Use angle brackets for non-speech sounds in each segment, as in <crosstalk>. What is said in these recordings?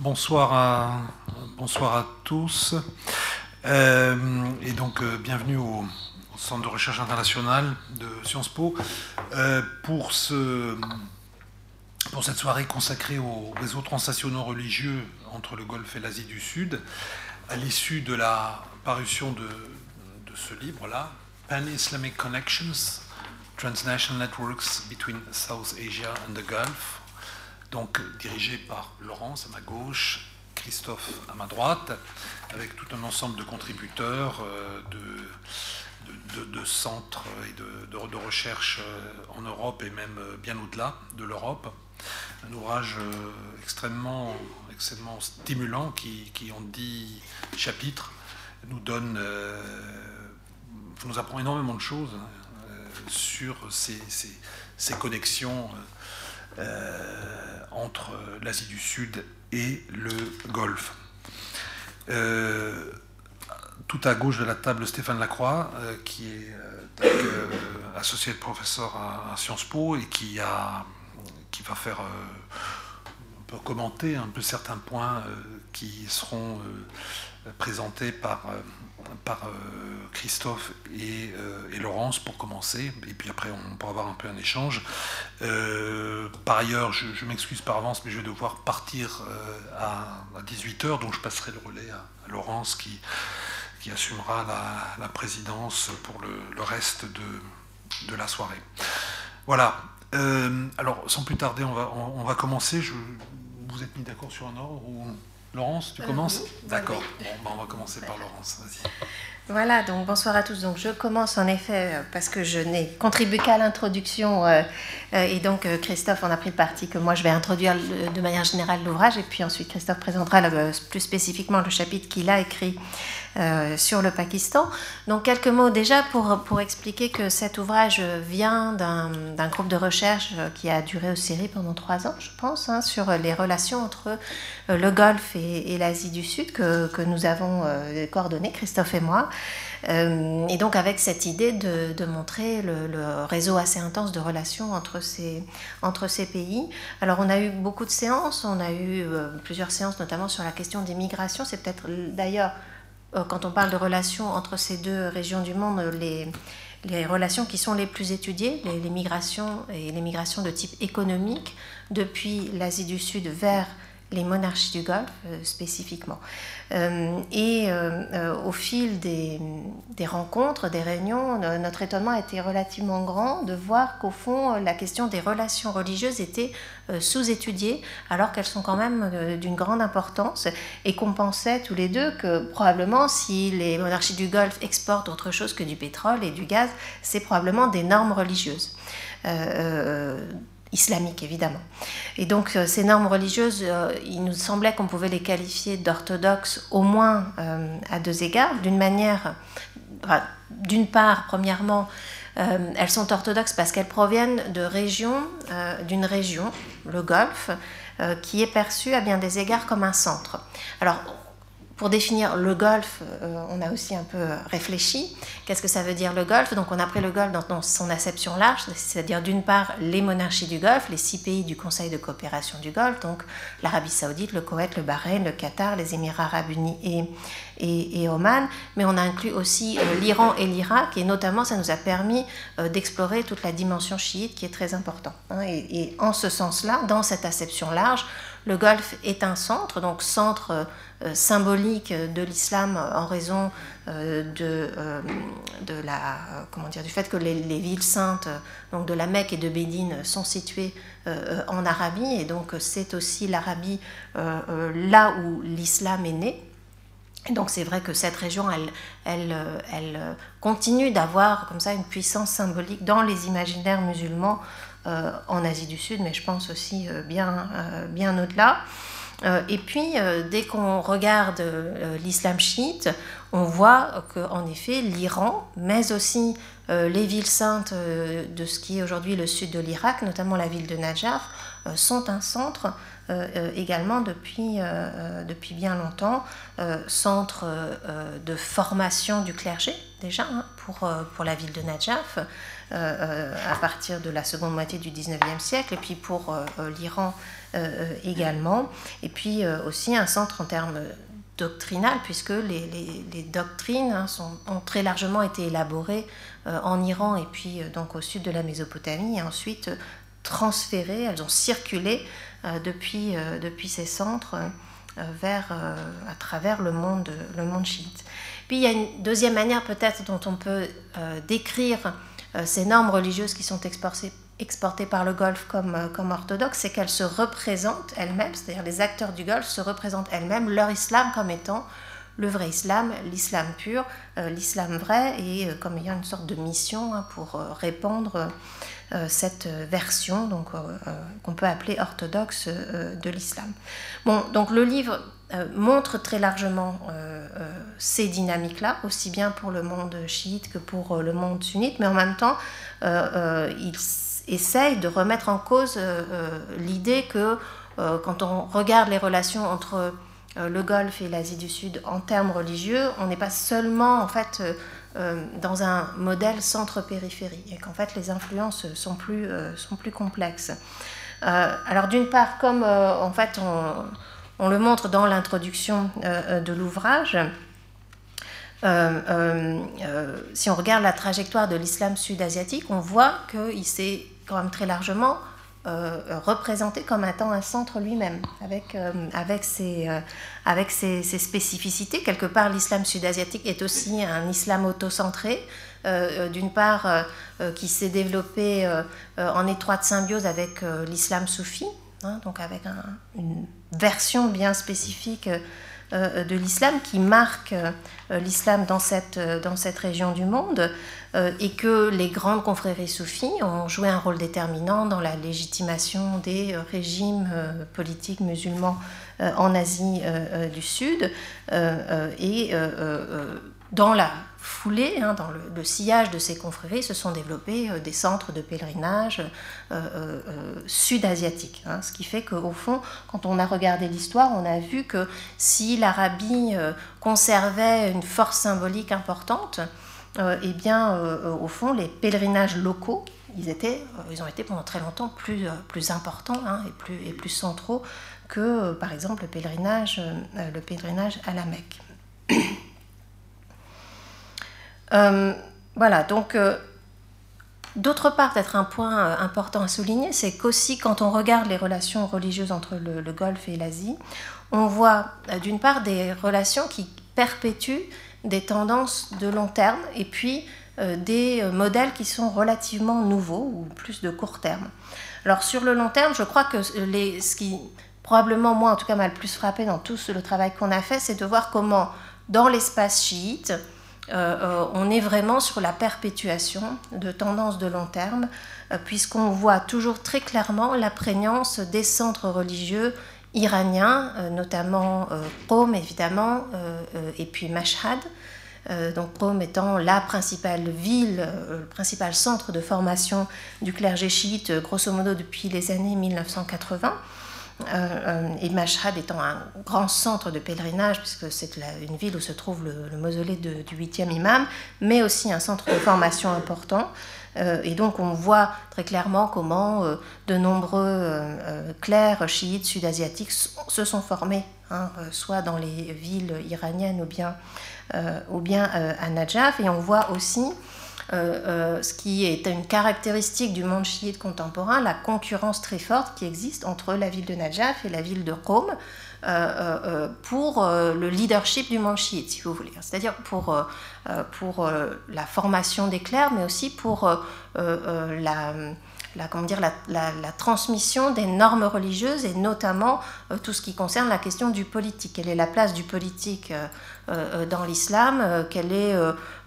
bonsoir à, tous. Euh, et donc, euh, bienvenue au, Centre de recherche international de Sciences Po euh, pour cette soirée consacrée aux réseaux transnationaux religieux entre le Golfe et l'Asie du Sud, à l'issue de la parution de, de ce livre-là, Pan-Islamic Connections, Transnational Networks Between South Asia and the Gulf, donc dirigé par Laurence à ma gauche, Christophe à ma droite, avec tout un ensemble de contributeurs, euh, de, centres et de, recherche euh, en Europe et même euh, bien au-delà de l'Europe. Un ouvrage extrêmement, extrêmement stimulant qui, qui en dix chapitres nous donne, nous apprend énormément de choses hein, sur ces connexions entre l'Asie du Sud et le Golfe. Euh, tout à gauche de la table, Stéphane Lacroix, euh, qui est euh, associé de professeur à, Sciences Po et qui, va faire commenter un peu certains points qui seront présentés par par euh, Christophe euh, et, Laurence pour commencer, et puis après on pourra avoir un peu un échange. Euh, par ailleurs, je, m'excuse par avance, mais je vais devoir partir à, 18h, donc je passerai le relais à, Laurence qui, assumera la, présidence pour le, reste de, la soirée. Voilà. alors, sans plus tarder, on va, commencer. Vous êtes mis d'accord sur un ordre ou... Laurence, tu commences D'accord. Bon, on va commencer par Laurence. Voilà, donc bonsoir à tous. Donc je commence en effet euh, parce que je n'ai contribué qu'à l'introduction euh, euh, et donc Christophe en a pris parti que moi je vais introduire de manière générale l'ouvrage et puis ensuite Christophe présentera plus spécifiquement le chapitre qu'il a écrit sur le Pakistan. Donc quelques mots déjà pour, pour expliquer que cet ouvrage vient d'un groupe de recherche qui a duré au Syrie pendant trois ans, je pense, hein, sur les relations entre le Golfe et, l'Asie du Sud que, que nous avons coordonné, Christophe et moi. Euh, et donc avec cette idée de, montrer le, réseau assez intense de relations entre ces, entre ces pays. Alors on a eu beaucoup de séances, on a eu euh, plusieurs séances notamment sur la question des migrations. C'est peut-être d'ailleurs, euh, quand on parle de relations entre ces deux régions du monde, les, relations qui sont les plus étudiées, les migrations et les migrations de type économique depuis l'Asie du Sud vers les monarchies du Golfe spécifiquement. Euh, et euh, euh, au fil des, rencontres, des réunions, notre étonnement a été relativement grand de voir qu'au fond, la question des relations religieuses était sous-étudiée, alors qu'elles sont quand même d'une grande importance, et qu'on pensait tous les deux que probablement si les monarchies du Golfe exportent autre chose que du pétrole et du gaz, c'est probablement des normes religieuses islamique évidemment. Et donc euh, ces normes religieuses, euh, il nous semblait qu'on pouvait les qualifier d'orthodoxes au moins euh, à deux égards. D'une manière, d'une part, premièrement, elles sont orthodoxes parce qu'elles proviennent de d'une région, le Golfe, qui est perçue à bien des égards comme un centre. Alors pour définir le golfe, euh, on a aussi un peu réfléchi. Qu'est-ce que ça veut dire le golfe Donc on a pris le golfe dans, son acception large, c'est-à-dire d'une part les monarchies du golfe, les six pays du Conseil de coopération du golfe, donc l'Arabie saoudite, le Koweït, le Bahreïn, le Qatar, les Émirats arabes unis et, Oman, mais on a inclus aussi euh, l'Iran et l'Irak, et notamment ça nous a permis euh, d'explorer toute la dimension chiite qui est très importante. Hein. et en ce sens-là, dans cette acception large, le Golfe est un centre, donc centre euh, symbolique de l'islam en raison euh, de, euh, de la, comment dire, du fait que les, villes saintes donc de la Mecque et de Bédine sont situées en Arabie et donc c'est aussi l'Arabie là où l'islam est né. Et donc c'est vrai que cette région, elle, elle, elle continue d'avoir comme ça une puissance symbolique dans les imaginaires musulmans en Asie du Sud, mais je pense aussi bien, bien au-delà. Euh, et puis, euh, dès qu'on regarde euh, l'islam chiite, on voit qu'en effet, l'Iran, mais aussi les villes saintes de ce qui est aujourd'hui le sud de l'Irak, notamment la ville de Najaf, sont un centre également depuis, bien longtemps, centre de formation du clergé déjà, hein, pour, pour la ville de Najaf à partir de la seconde moitié du 19e siècle, et puis pour l'Iran également, et puis aussi un centre en termes doctrinal, puisque les, doctrines hein, ont très largement été élaborées en Iran et puis donc au sud de la Mésopotamie, et ensuite transférées, elles ont circulé depuis, depuis ces centres euh, vers, euh, à travers le monde, le monde chiite. Puis il y a une deuxième manière peut-être dont on peut euh, décrire ces normes religieuses qui sont exportées, par le Golfe comme, comme orthodoxes, c'est qu'elles se représentent elles-mêmes, c'est-à-dire les acteurs du Golfe se représentent elles-mêmes leur islam comme étant le vrai islam, l'islam pur, l'islam vrai, et comme ayant une sorte de mission hein, pour répandre euh, cette version donc euh, euh, qu'on peut appeler orthodoxe de l'islam. Bon, donc le livre montre très largement ces dynamiques-là, aussi bien pour le monde chiite que pour le monde sunnite, mais en même temps, il essaye de remettre en cause l'idée que quand on regarde les relations entre le Golfe et l'Asie du Sud en termes religieux, on n'est pas seulement en fait euh, dans un modèle centre-périphérie et qu'en fait les influences sont plus, euh, sont plus complexes. Euh, alors d'une part, comme en fait on, on, le montre dans l'introduction de l'ouvrage, si on regarde la trajectoire de l'islam sud-asiatique, on voit qu'il s'est quand même très largement euh, représenté comme étant un centre lui-même, avec, euh, ses, euh, spécificités. Quelque part, l'islam sud-asiatique est aussi un islam autocentré, d'une part qui s'est développé en étroite symbiose avec l'islam soufi, hein, donc avec une version bien spécifique de l'islam qui marque l'islam dans cette, dans région du monde. Euh, et que les grandes confréries soufis ont joué un rôle déterminant dans la légitimation des euh, régimes euh, politiques musulmans en Asie du Sud et dans la foulée, hein, dans le, sillage de ces confréries, se sont développés des centres de pèlerinage sud-asiatiques. Hein. ce qui fait qu'au fond, quand on a regardé l'histoire, on a vu que si l'Arabie conservait une force symbolique importante, euh, eh bien, euh, au fond, les pèlerinages locaux, ils, étaient, euh, ils ont été pendant très longtemps plus, plus importants hein, et, plus, et plus centraux que, par exemple, le pèlerinage, le pèlerinage à la Mecque. Voilà, donc, d'autre part, peut-être un point important à souligner, c'est qu'aussi, quand on regarde les relations religieuses entre le, Golfe et l'Asie, on voit d'une part des relations qui perpétuent des tendances de long terme et puis euh, des euh, modèles qui sont relativement nouveaux ou plus de court terme. Alors sur le long terme, je crois que ce qui probablement moi en tout cas m'a le plus frappé dans tout le travail qu'on a fait, c'est de voir comment dans l'espace chiite, euh, on est vraiment sur la perpétuation de tendances de long terme, puisqu'on voit toujours très clairement la prégnance des centres religieux iraniens, euh, notamment euh, Qom évidemment, euh, et puis Mashhad. donc Qom étant la principale ville, le principal centre de formation du clergé chiite, grosso modo depuis les années 1980. Et Mashhad étant un grand centre de pèlerinage, puisque c'est une ville où se trouve le, mausolée du 8e imam, mais aussi un centre de formation important. Euh, et donc on voit très clairement comment euh, de nombreux euh, clercs chiites sud-asiatiques se sont formés, hein, soit dans les villes iraniennes ou bien, ou bien à Najaf. Et on voit aussi ce qui est une caractéristique du monde chiite contemporain, la concurrence très forte qui existe entre la ville de Najaf et la ville de Qom. Euh, euh, euh, pour le leadership du monde chiite, si vous voulez. C'est-à-dire pour, pour la formation des clercs, mais aussi pour la comment dire, la, transmission des normes religieuses et notamment tout ce qui concerne la question du politique. Quelle est la place du politique dans l'islam Quelle est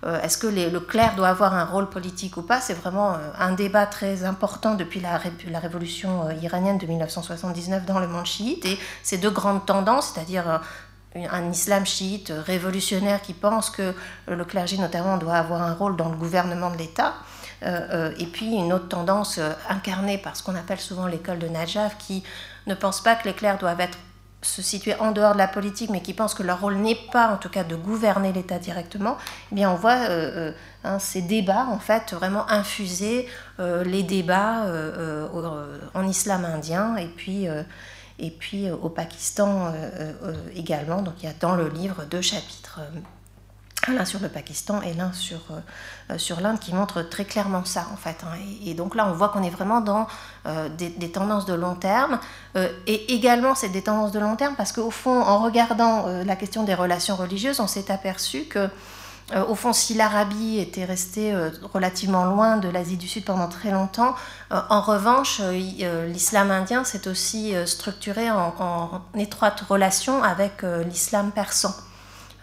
Est-ce que le clerc doit avoir un rôle politique ou pas? C'est vraiment un débat très important depuis la, la révolution iranienne de 1979 dans le monde chiite. Et ces deux grandes tendances, c'est-à-dire un islam chiite révolutionnaire qui pense que le clergé notamment doit avoir un rôle dans le gouvernement de l'État, euh, euh, et puis une autre tendance euh, incarnée par ce qu'on appelle souvent l'école de Najaf, qui ne pense pas que les clercs doivent être se situer en dehors de la politique, mais qui pensent que leur rôle n'est pas, en tout cas, de gouverner l'État directement, eh bien, on voit hein, ces débats, en fait, vraiment infuser les débats en islam indien et puis, et puis au Pakistan également. Donc, il y a dans le livre deux chapitres l'un sur le Pakistan et l'un sur, euh, sur l'Inde, qui montrent très clairement ça, en fait. Hein. Et, donc là, on voit qu'on est vraiment dans euh, des, tendances de long terme. Euh, et également, c'est des tendances de long terme parce qu'au fond, en regardant la question des relations religieuses, on s'est aperçu que, au fond, si l'Arabie était restée relativement loin de l'Asie du Sud pendant très longtemps, en revanche, l'islam indien s'est aussi structuré en, en, étroite relation avec l'islam persan.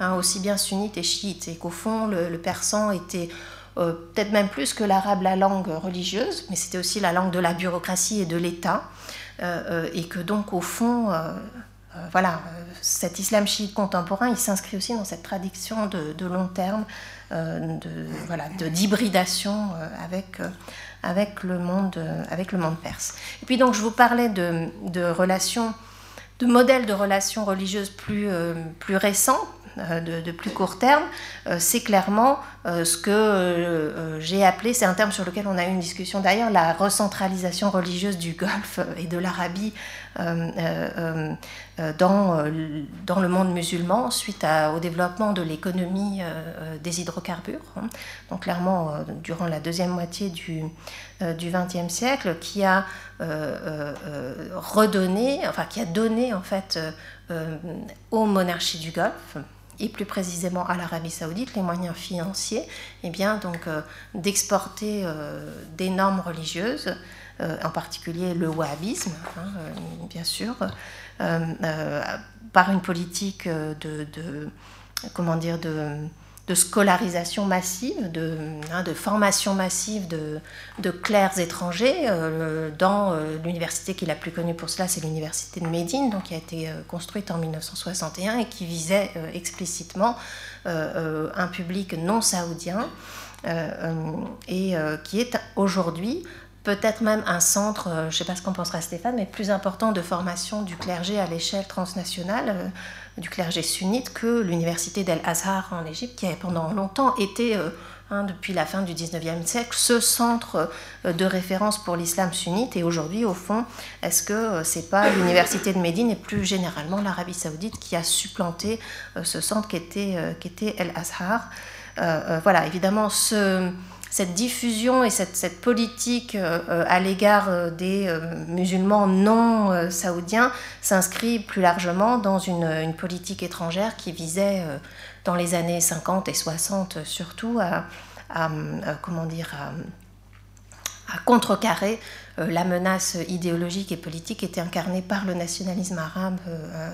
Hein, aussi bien sunnite et chiite, et qu'au fond, le, persan était euh, peut-être même plus que l'arabe la langue religieuse, mais c'était aussi la langue de la bureaucratie et de l'État, euh, euh, et que donc au fond, voilà, cet islam chiite contemporain, il s'inscrit aussi dans cette tradition de, long terme, de voilà, d'hybridation avec avec le monde avec le monde perse. Et puis donc je vous parlais de, relations de modèles de relations religieuses plus, plus récents, euh, de, plus court terme, euh, c'est clairement euh, ce que j'ai appelé, c'est un terme sur lequel on a eu une discussion d'ailleurs, la recentralisation religieuse du Golfe et de l'Arabie dans, dans le monde musulman suite au développement de l'économie des hydrocarbures. Hein. Donc clairement, durant la deuxième moitié du XXe siècle, qui a redonné, enfin qui a donné en fait aux monarchies du Golfe, et plus précisément à l'Arabie saoudite, les moyens financiers, eh bien, donc, euh, d'exporter euh, des normes religieuses, euh, en particulier le wahhabisme, hein, bien sûr, par une politique de, de comment dire, de de scolarisation massive, de, hein, formation massive de, de clercs étrangers. Euh, dans euh, l'université qui est la plus connue pour cela, c'est l'université de Médine, donc qui a été euh, construite en 1961 et qui visait explicitement un public non saoudien et qui est aujourd'hui peut-être même un centre, je ne sais pas ce qu'en pensera Stéphane, mais plus important de formation du clergé à l'échelle transnationale du clergé sunnite que l'université d'El-Azhar en Égypte, qui a pendant longtemps été, euh, hein, depuis la fin du 19e siècle, ce centre euh, de référence pour l'islam sunnite. Et aujourd'hui, au fond, est-ce que euh, c'est pas l'université de Médine et plus généralement l'Arabie saoudite qui a supplanté ce centre qui était, qui était El-Azhar Voilà, évidemment, ce cette diffusion et cette, politique euh, à l'égard euh, des euh, musulmans non saoudiens s'inscrit plus largement dans une, politique étrangère qui visait, dans les années 50 et 60 surtout, à, comment dire, à contrecarrer euh, la menace idéologique et politique était incarnée par le nationalisme arabe euh,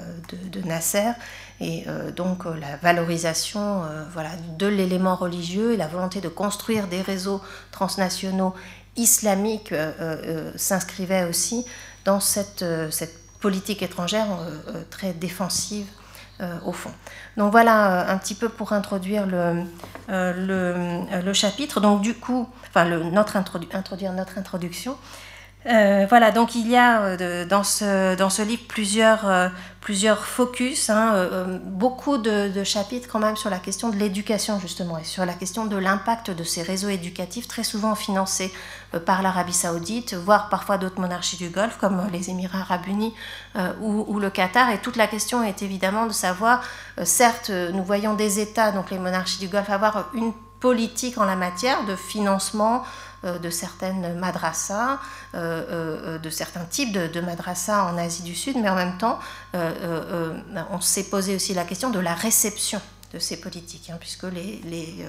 de, Nasser. Et euh, donc la valorisation voilà, de l'élément religieux et la volonté de construire des réseaux transnationaux islamiques s'inscrivait aussi dans cette, cette politique étrangère très défensive au fond. Donc voilà un petit peu pour introduire le, le, le chapitre. Donc du coup, enfin notre introduire notre introduction. Euh, voilà, donc il y a euh, dans, ce, dans ce livre plusieurs, euh, plusieurs focus, hein, beaucoup de, chapitres quand même sur la question de l'éducation justement et sur la question de l'impact de ces réseaux éducatifs très souvent financés par l'Arabie saoudite, voire parfois d'autres monarchies du Golfe comme les Émirats arabes unis ou, ou, le Qatar. Et toute la question est évidemment de savoir, certes, nous voyons des États, donc les monarchies du Golfe, avoir une politique en la matière de financement euh, de certaines madrassas, euh, euh, de certains types de, madrassas en Asie du Sud, mais en même temps, on s'est posé aussi la question de la réception de ces politiques, hein, puisque les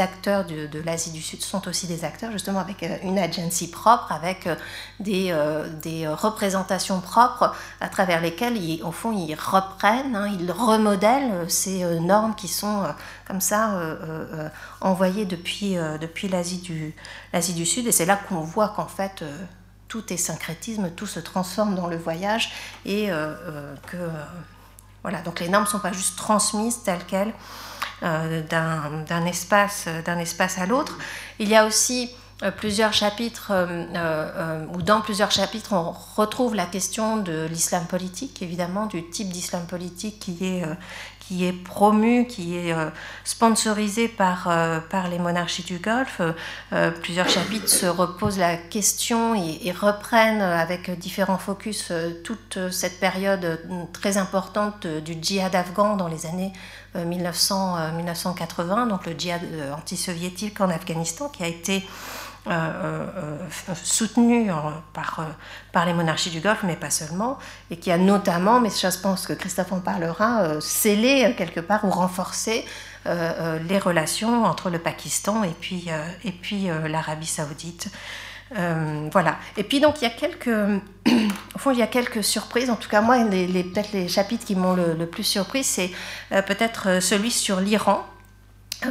acteurs de, l'Asie du Sud sont aussi des acteurs, justement avec euh, une agency propre, avec euh, des, euh, des représentations propres à travers lesquelles, au fond, ils reprennent, hein, ils remodèlent ces normes qui sont comme ça envoyées depuis, depuis l'Asie du, l'Asie du Sud. Et c'est là qu'on voit qu'en fait, tout est syncrétisme, tout se transforme dans le voyage et que voilà, donc les normes ne sont pas juste transmises telles quelles euh, d'un espace, espace à l'autre. Il y a aussi plusieurs chapitres, ou dans plusieurs chapitres, on retrouve la question de l'islam politique, évidemment, du type d'islam politique qui est, qui est promu, qui est euh, sponsorisé par, euh, par les monarchies du Golfe. Euh, plusieurs chapitres se reposent la question et, reprennent avec différents focus toute cette période très importante du djihad afghan dans les années 1900, 1980, donc le djihad anti-soviétique en Afghanistan qui a été euh, euh, euh, soutenu par, par les monarchies du Golfe, mais pas seulement, et qui a notamment, mais je pense que Christophe en parlera, scellé quelque part ou renforcé les relations entre le Pakistan et puis, et puis l'Arabie saoudite. voilà. Et puis donc il y a quelques, <clears throat> au il y a quelques surprises. En tout cas moi, les, peut-être les chapitres qui m'ont le, plus surpris, c'est peut-être celui sur l'Iran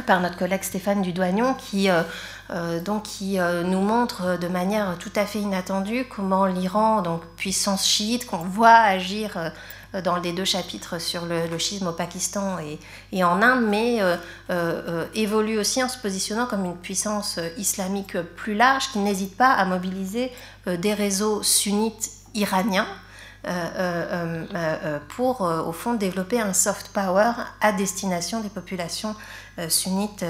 par notre collègue Stéphane Dudoignon qui euh, donc qui euh, nous montre de manière tout à fait inattendue comment l'Iran, donc puissance chiite, qu'on voit agir euh, dans les deux chapitres sur le, le schisme au Pakistan et, en Inde, mais évolue aussi en se positionnant comme une puissance islamique plus large qui n'hésite pas à mobiliser des réseaux sunnites iraniens. pour au fond développer un soft power à destination des populations sunnites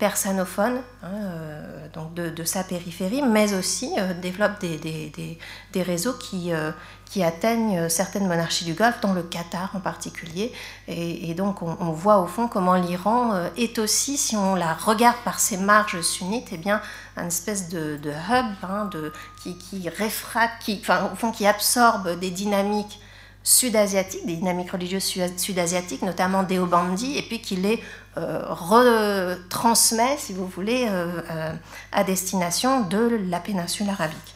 persanophone, hein, euh, donc de, sa périphérie, mais aussi euh, développe des, des, des, réseaux qui, euh, qui atteignent certaines monarchies du Golfe, dont le Qatar en particulier. Et, donc on, voit au fond comment l'Iran est aussi, si on la regarde par ses marges sunnites, eh bien, un espèce de, de hub hein, de, qui, qui réfracte, qui, enfin, au fond, qui absorbe des dynamiques sud-asiatiques, des dynamiques religieuses sud-asiatiques, notamment des Obandi, et puis qui les euh, retransmet, si vous voulez, euh, euh, à destination de la péninsule arabique.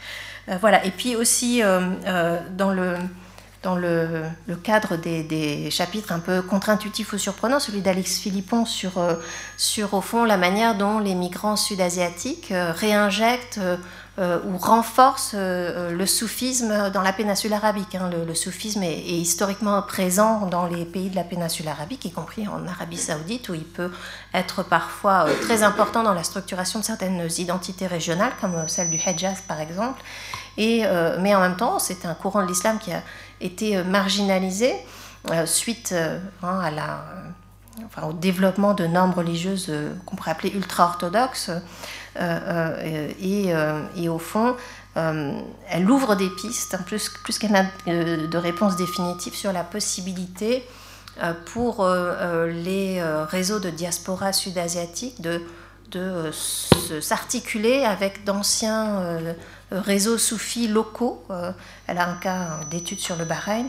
voilà, et puis aussi dans le dans le, cadre des, chapitres un peu contre-intuitifs ou surprenants, celui d'Alex Philippon sur, sur, au fond, la manière dont les migrants sud-asiatiques réinjectent ou renforce euh, le soufisme dans la péninsule arabique. Hein. Le, soufisme est, historiquement présent dans les pays de la péninsule arabique, y compris en Arabie saoudite, où il peut être parfois euh, très important dans la structuration de certaines identités régionales, comme celle du Hejaz par exemple. Et, mais en même temps, c'est un courant de l'islam qui a été marginalisé suite hein, à la, au développement de normes religieuses qu'on pourrait appeler ultra-orthodoxes. Euh, euh, euh, et, au fond, elle ouvre des pistes, hein, plus, plus qu'elle n'a de réponses définitives sur la possibilité pour les réseaux de diaspora sud-asiatique de, de s'articuler avec d'anciens réseaux soufis locaux. elle a un cas d'étude sur le Bahreïn.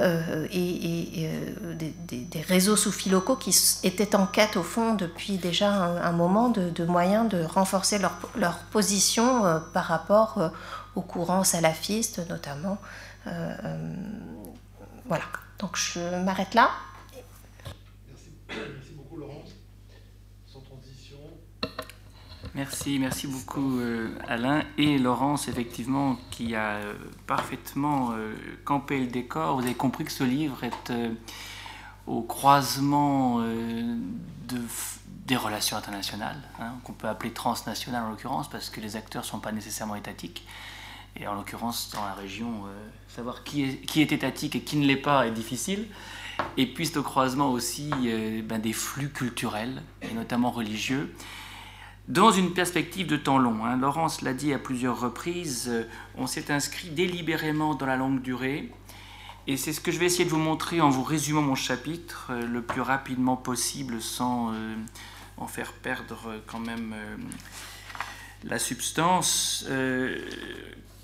Euh, et, euh, des, réseaux soufis locaux qui étaient en quête, au fond, depuis déjà un, moment, de, moyens de renforcer leur, leur position euh, par rapport aux courants salafistes, notamment. voilà, donc je m'arrête là. Merci. beaucoup, Laurence. Sans transition. Merci, merci beaucoup euh, Alain et Laurence, effectivement, qui a euh, parfaitement euh, campé le décor. Vous avez compris que ce livre est au croisement de, des relations internationales, hein, qu'on peut appeler transnationales en l'occurrence, parce que les acteurs ne sont pas nécessairement étatiques. Et en l'occurrence, dans la région, savoir qui est, qui est étatique et qui ne l'est pas est difficile. Et puis c'est au croisement aussi ben, des flux culturels, et notamment religieux dans une perspective de temps long. Hein. Laurence l'a dit à plusieurs reprises, euh, on s'est inscrit délibérément dans la longue durée. Et c'est ce que je vais essayer de vous montrer en vous résumant mon chapitre euh, le plus rapidement possible sans euh, en faire perdre quand même la substance.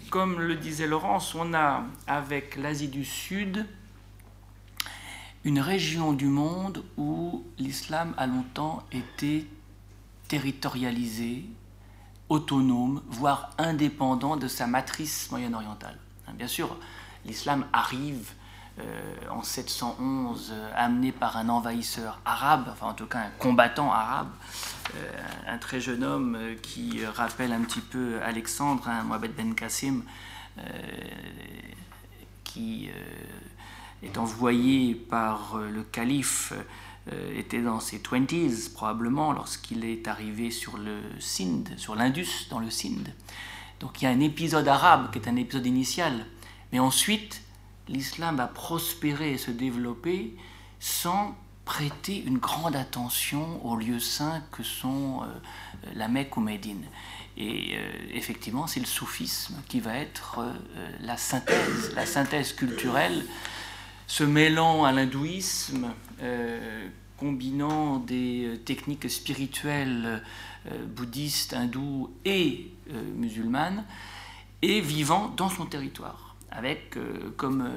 comme le disait Laurence, on a avec l'Asie du Sud une région du monde où l'islam a longtemps été territorialisé, autonome, voire indépendant de sa matrice moyen-orientale. Hein, bien sûr, l'islam arrive euh, en 711 euh, amené par un envahisseur arabe, enfin en tout cas un combattant arabe, euh, un très jeune homme qui rappelle un petit peu Alexandre, hein, Mohamed Ben Qassim, qui est envoyé par le calife était dans ses 20s probablement lorsqu'il est arrivé sur le Sindh, sur l'Indus, dans le Sindh. Donc il y a un épisode arabe qui est un épisode initial. Mais ensuite, l'islam va prospérer et se développer sans prêter une grande attention aux lieux saints que sont euh, la Mecque ou Médine. Et euh, effectivement, c'est le soufisme qui va être euh, la synthèse, la synthèse culturelle, se mêlant à l'hindouisme, combinant des techniques spirituelles bouddhistes, hindoues et musulmanes, et vivant dans son territoire, avec, comme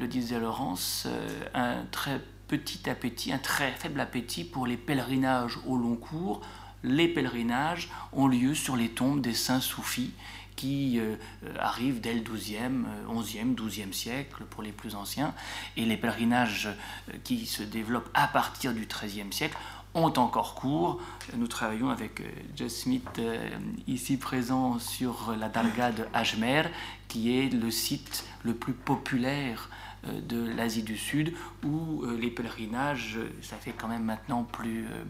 le disait Laurence, un très petit appétit, un très faible appétit pour les pèlerinages au long cours. Les pèlerinages ont lieu sur les tombes des saints soufis qui euh, arrivent dès le 12e, 11e, 12e siècle pour les plus anciens, et les pèlerinages euh, qui se développent à partir du 13e siècle ont encore cours. Nous travaillons avec euh, Jess Smith ici présent sur la Darga de Ajmer, qui est le site le plus populaire euh, de l'Asie du Sud, où euh, les pèlerinages, ça fait quand même maintenant plus euh,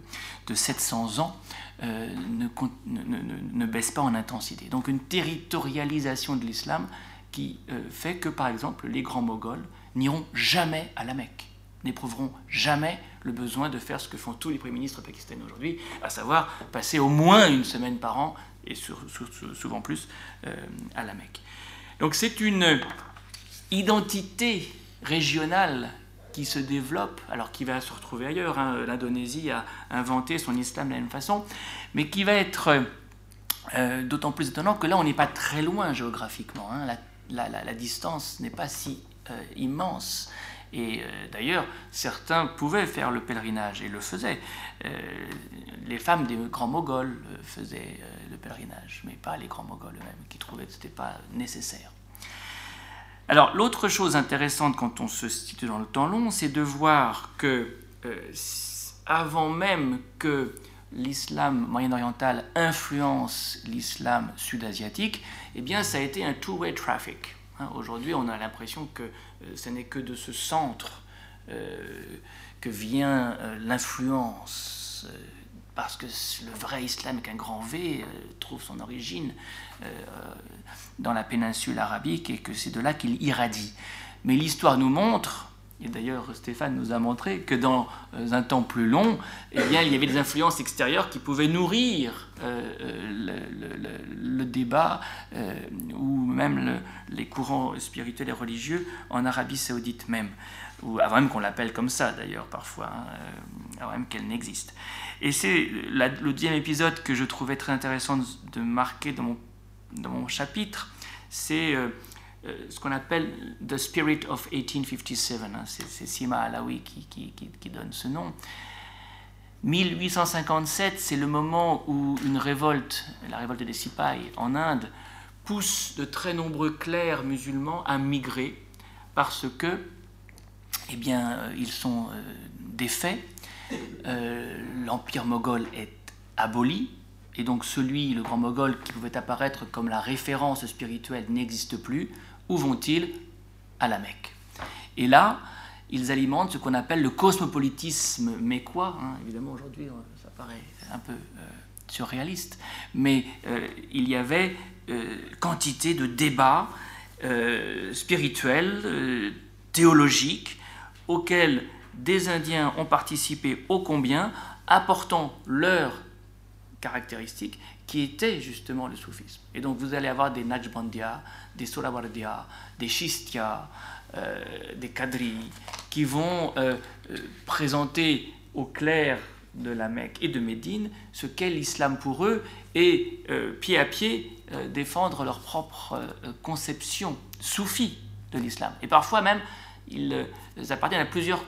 de 700 ans, ne, ne, baissent pas en intensité. Donc une territorialisation de l'islam qui fait que, par exemple, les grands moghols n'iront jamais à la Mecque, n'éprouveront jamais le besoin de faire ce que font tous les premiers ministres pakistanais aujourd'hui, à savoir passer au moins une semaine par an, et souvent plus, à la Mecque. Donc c'est une identité régionale qui se développe, alors qui va se retrouver ailleurs. Hein. L'Indonésie a inventé son islam de la même façon, mais qui va être euh, d'autant plus étonnant que là, on n'est pas très loin géographiquement. Hein. La, distance n'est pas si euh, immense. Et euh, d'ailleurs, certains pouvaient faire le pèlerinage et le faisaient. les femmes des grands moghols faisaient le pèlerinage, mais pas les grands moghols eux-mêmes, qui trouvaient que ce n'était pas nécessaire. Alors l'autre chose intéressante quand on se situe dans le temps long, c'est de voir que euh, avant même que l'islam moyen-oriental influence l'islam sud-asiatique, eh bien ça a été un two-way traffic. Hein, aujourd'hui, on a l'impression que euh, ce n'est que de ce centre euh, que vient l'influence parce que le vrai islam avec un grand V trouve son origine dans la péninsule arabique et que c'est de là qu'il irradie. Mais l'histoire nous montre, et d'ailleurs Stéphane nous a montré, que dans euh, un temps plus long, eh bien, il y avait des influences extérieures qui pouvaient nourrir euh, euh, le, débat ou même les courants spirituels et religieux en Arabie saoudite même, ou avant même qu'on l'appelle comme ça d'ailleurs parfois, hein, avant même qu'elle n'existe. Et c'est le deuxième épisode que je trouvais très intéressant de marquer dans mon dans mon chapitre, c'est euh, euh, ce qu'on appelle The Spirit of 1857. Hein. c'est Sima Alaoui qui, donne ce nom. 1857, c'est le moment où une révolte, la révolte des Sipais en Inde, pousse de très nombreux clercs musulmans à migrer parce que, eh bien, euh, ils sont défaits. L'empire moghol est aboli, et donc celui, le grand mogol, qui pouvait apparaître comme la référence spirituelle n'existe plus, où vont-ils? À la Mecque. Et là, ils alimentent ce qu'on appelle le cosmopolitisme mécois. Hein. Évidemment, aujourd'hui, euh, ça paraît un peu euh, surréaliste, mais euh, il y avait quantité de débats spirituels, théologiques, auxquels des Indiens ont participé ô combien, apportant leur caractéristique qui était justement le soufisme. Et donc vous allez avoir des Najbandia, des Sorawardia, des Shistia, euh, des Kadri, qui vont euh, euh, présenter au clair de la Mecque et de Médine ce qu'est l'islam pour eux et pied à pied défendre leur propre conception soufie de l'islam. Et parfois même, ils, appartiennent à plusieurs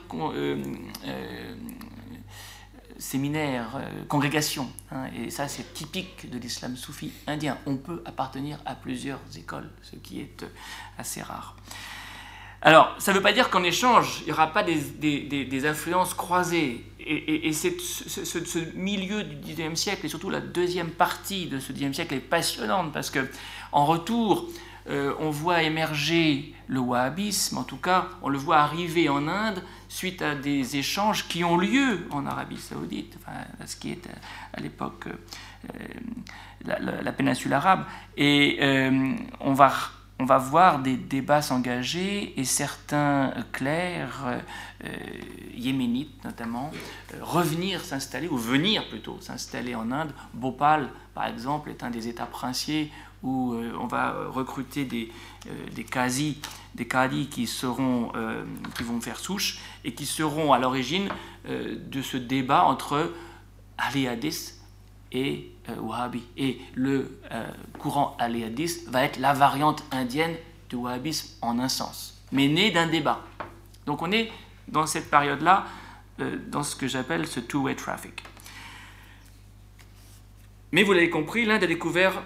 séminaires, euh, congrégations. Hein, et ça, c'est typique de l'islam soufi indien. On peut appartenir à plusieurs écoles, ce qui est euh, assez rare. Alors, ça ne veut pas dire qu'en échange, il n'y aura pas des, influences croisées. Et, ce, milieu du XIXe siècle, et surtout la deuxième partie de ce XIXe siècle, est passionnante parce que, en retour, euh, on voit émerger le wahhabisme, en tout cas, on le voit arriver en Inde suite à des échanges qui ont lieu en Arabie saoudite, ce qui est à, l'époque la, la, péninsule arabe. Et on va on va voir des débats s'engager et certains clercs euh, yéménites notamment euh, revenir s'installer ou venir plutôt s'installer en Inde. Bhopal par exemple est un des états princiers où euh, on va recruter des, des qazis, des qadis qui, seront, qui vont faire souche et qui seront à l'origine de ce débat entre Ali Hadith et euh, wahhabi. Et le euh, courant aléadiste va être la variante indienne du wahhabisme en un sens, mais né d'un débat. Donc on est dans cette période-là, euh, dans ce que j'appelle ce two-way traffic. Mais vous l'avez compris, l'Inde a découvert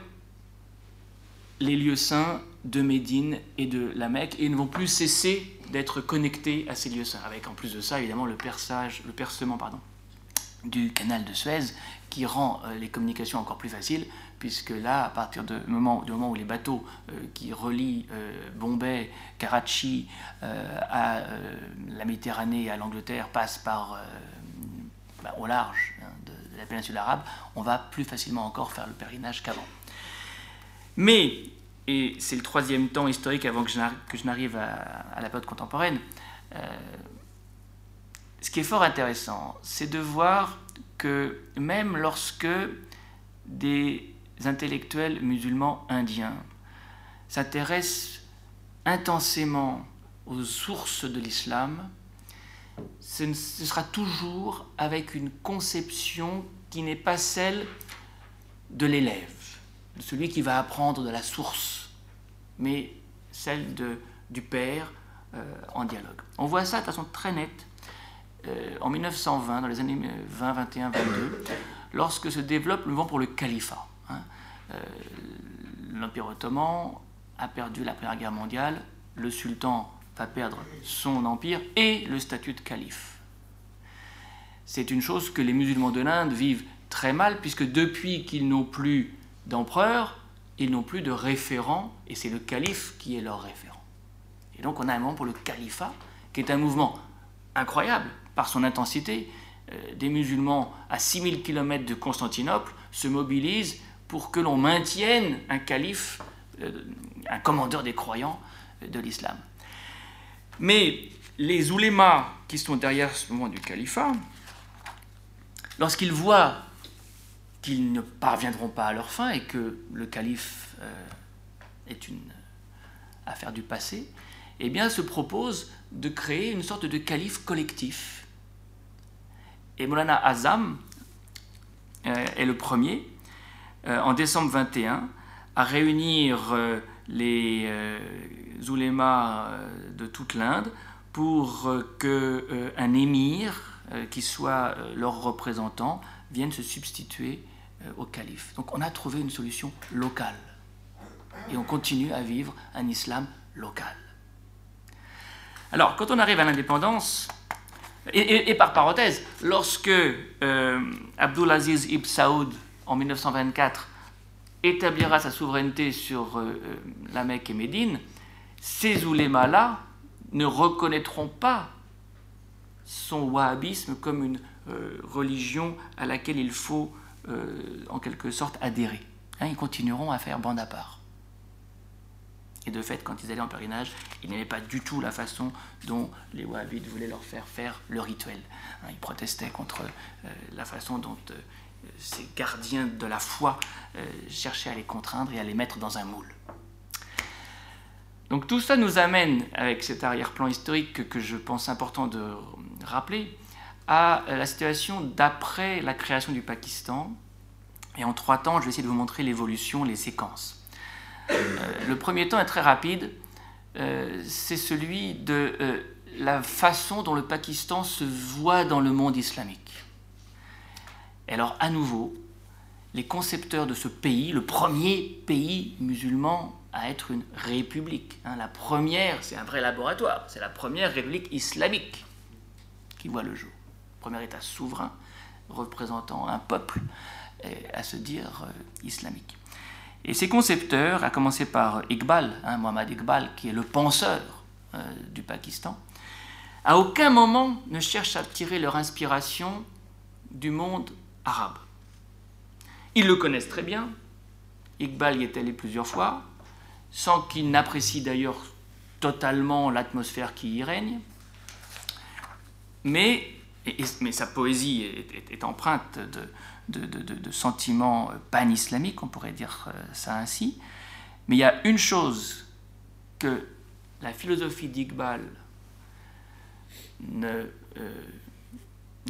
les lieux saints de Médine et de la Mecque et ils ne vont plus cesser d'être connectés à ces lieux saints, avec en plus de ça évidemment le perçage, le percement pardon, du canal de Suez qui rend euh, les communications encore plus faciles, puisque là, à partir du moment, où les bateaux euh, qui relient euh, Bombay, Karachi à la Méditerranée, à l'Angleterre, passent par, bah, au large hein, de, la péninsule arabe, on va plus facilement encore faire le pèlerinage qu'avant. Mais, et c'est le troisième temps historique avant que je n'arrive à, la période contemporaine, ce qui est fort intéressant, c'est de voir que même lorsque des intellectuels musulmans indiens s'intéressent intensément aux sources de l'islam, ce, sera toujours avec une conception qui n'est pas celle de l'élève, celui qui va apprendre de la source, mais celle de, du père euh, en dialogue. On voit ça de façon très nette euh, en 1920, dans les années 20, 21, 22, lorsque se développe le mouvement pour le califat. Hein. Euh, L'Empire ottoman a perdu la Première Guerre mondiale, le sultan va perdre son empire et le statut de calife. C'est une chose que les musulmans de l'Inde vivent très mal, puisque depuis qu'ils n'ont plus d'empereur, ils n'ont plus de référent, et c'est le calife qui est leur référent. Et donc on a un mouvement pour le califat, qui est un mouvement incroyable, par son intensité, euh, des musulmans à 6000 km de Constantinople se mobilisent pour que l'on maintienne un calife, euh, un commandeur des croyants euh, de l'islam. Mais les oulémas qui sont derrière ce moment du califat, lorsqu'ils voient qu'ils ne parviendront pas à leur fin et que le calife est une affaire du passé, eh bien se proposent de créer une sorte de calife collectif. Et Molana Azam euh, est le premier, euh, en décembre 21, à réunir euh, les oulémas de toute l'Inde pour qu'un émir, qui soit leur représentant, vienne se substituer au calife. Donc on a trouvé une solution locale. Et on continue à vivre un islam local. Alors, quand on arrive à l'indépendance, et, par parenthèse, lorsque euh, Abdulaziz ibn Saoud, en 1924, établira sa souveraineté sur euh, euh, la Mecque et Médine, ces oulémas-là ne reconnaîtront pas son wahhabisme comme une euh, religion à laquelle il faut en quelque sorte adhérer. Hein, ils continueront à faire bande à part. Et de fait, quand ils allaient en pèlerinage, ils n'aimaient pas du tout la façon dont les Wahhabites voulaient leur faire faire le rituel. Hein, ils protestaient contre euh, la façon dont euh, ces gardiens de la foi euh, cherchaient à les contraindre et à les mettre dans un moule. Donc tout ça nous amène, avec cet arrière-plan historique que je pense important de rappeler, à la situation d'après la création du Pakistan. Et en trois temps, je vais essayer de vous montrer l'évolution, les séquences. Euh, le premier temps est très rapide. Euh, c'est celui de euh, la façon dont le Pakistan se voit dans le monde islamique. Et alors, à nouveau, les concepteurs de ce pays, le premier pays musulman à être une république, hein, la première, c'est un vrai laboratoire, c'est la première république islamique qui voit le jour. Premier État souverain représentant un peuple à se dire islamique Et ces concepteurs, à commencer par Iqbal, hein, Mohammad Iqbal, qui est le penseur euh, du Pakistan, à aucun moment ne cherchent à tirer leur inspiration du monde arabe. Ils le connaissent très bien. Iqbal y est allé plusieurs fois, sans qu'il n'apprécie d'ailleurs totalement l'atmosphère qui y règne. Mais, mais sa poésie est, empreinte de, sentiments pan-islamiques, on pourrait dire euh, ça ainsi. Mais il y a une chose que la philosophie d'Iqbal ne, euh,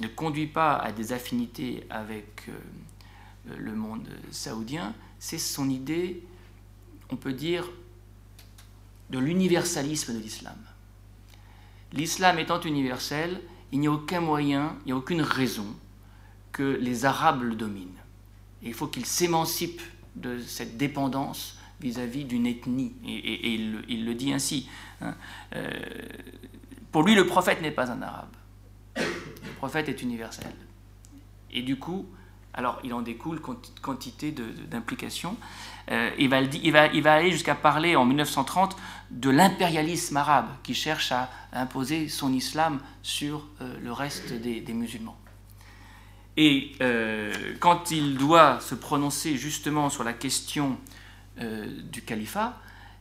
ne conduit pas à des affinités avec euh, le monde saoudien, c'est son idée, on peut dire, de l'universalisme de l'islam. L'islam étant universel, il n'y a aucun moyen, il n'y a aucune raison que les Arabes le dominent. Il faut qu'ils s'émancipent de cette dépendance vis-à-vis d'une ethnie. Et, il, le dit ainsi. Hein. Euh, pour lui, le prophète n'est pas un Arabe. Le prophète est universel. Et du coup, alors il en découle quantité d'implications. Euh, il, va, aller jusqu'à parler en 1930 de l'impérialisme arabe qui cherche à imposer son islam sur euh, le reste des, musulmans. Et euh, quand il doit se prononcer justement sur la question du califat,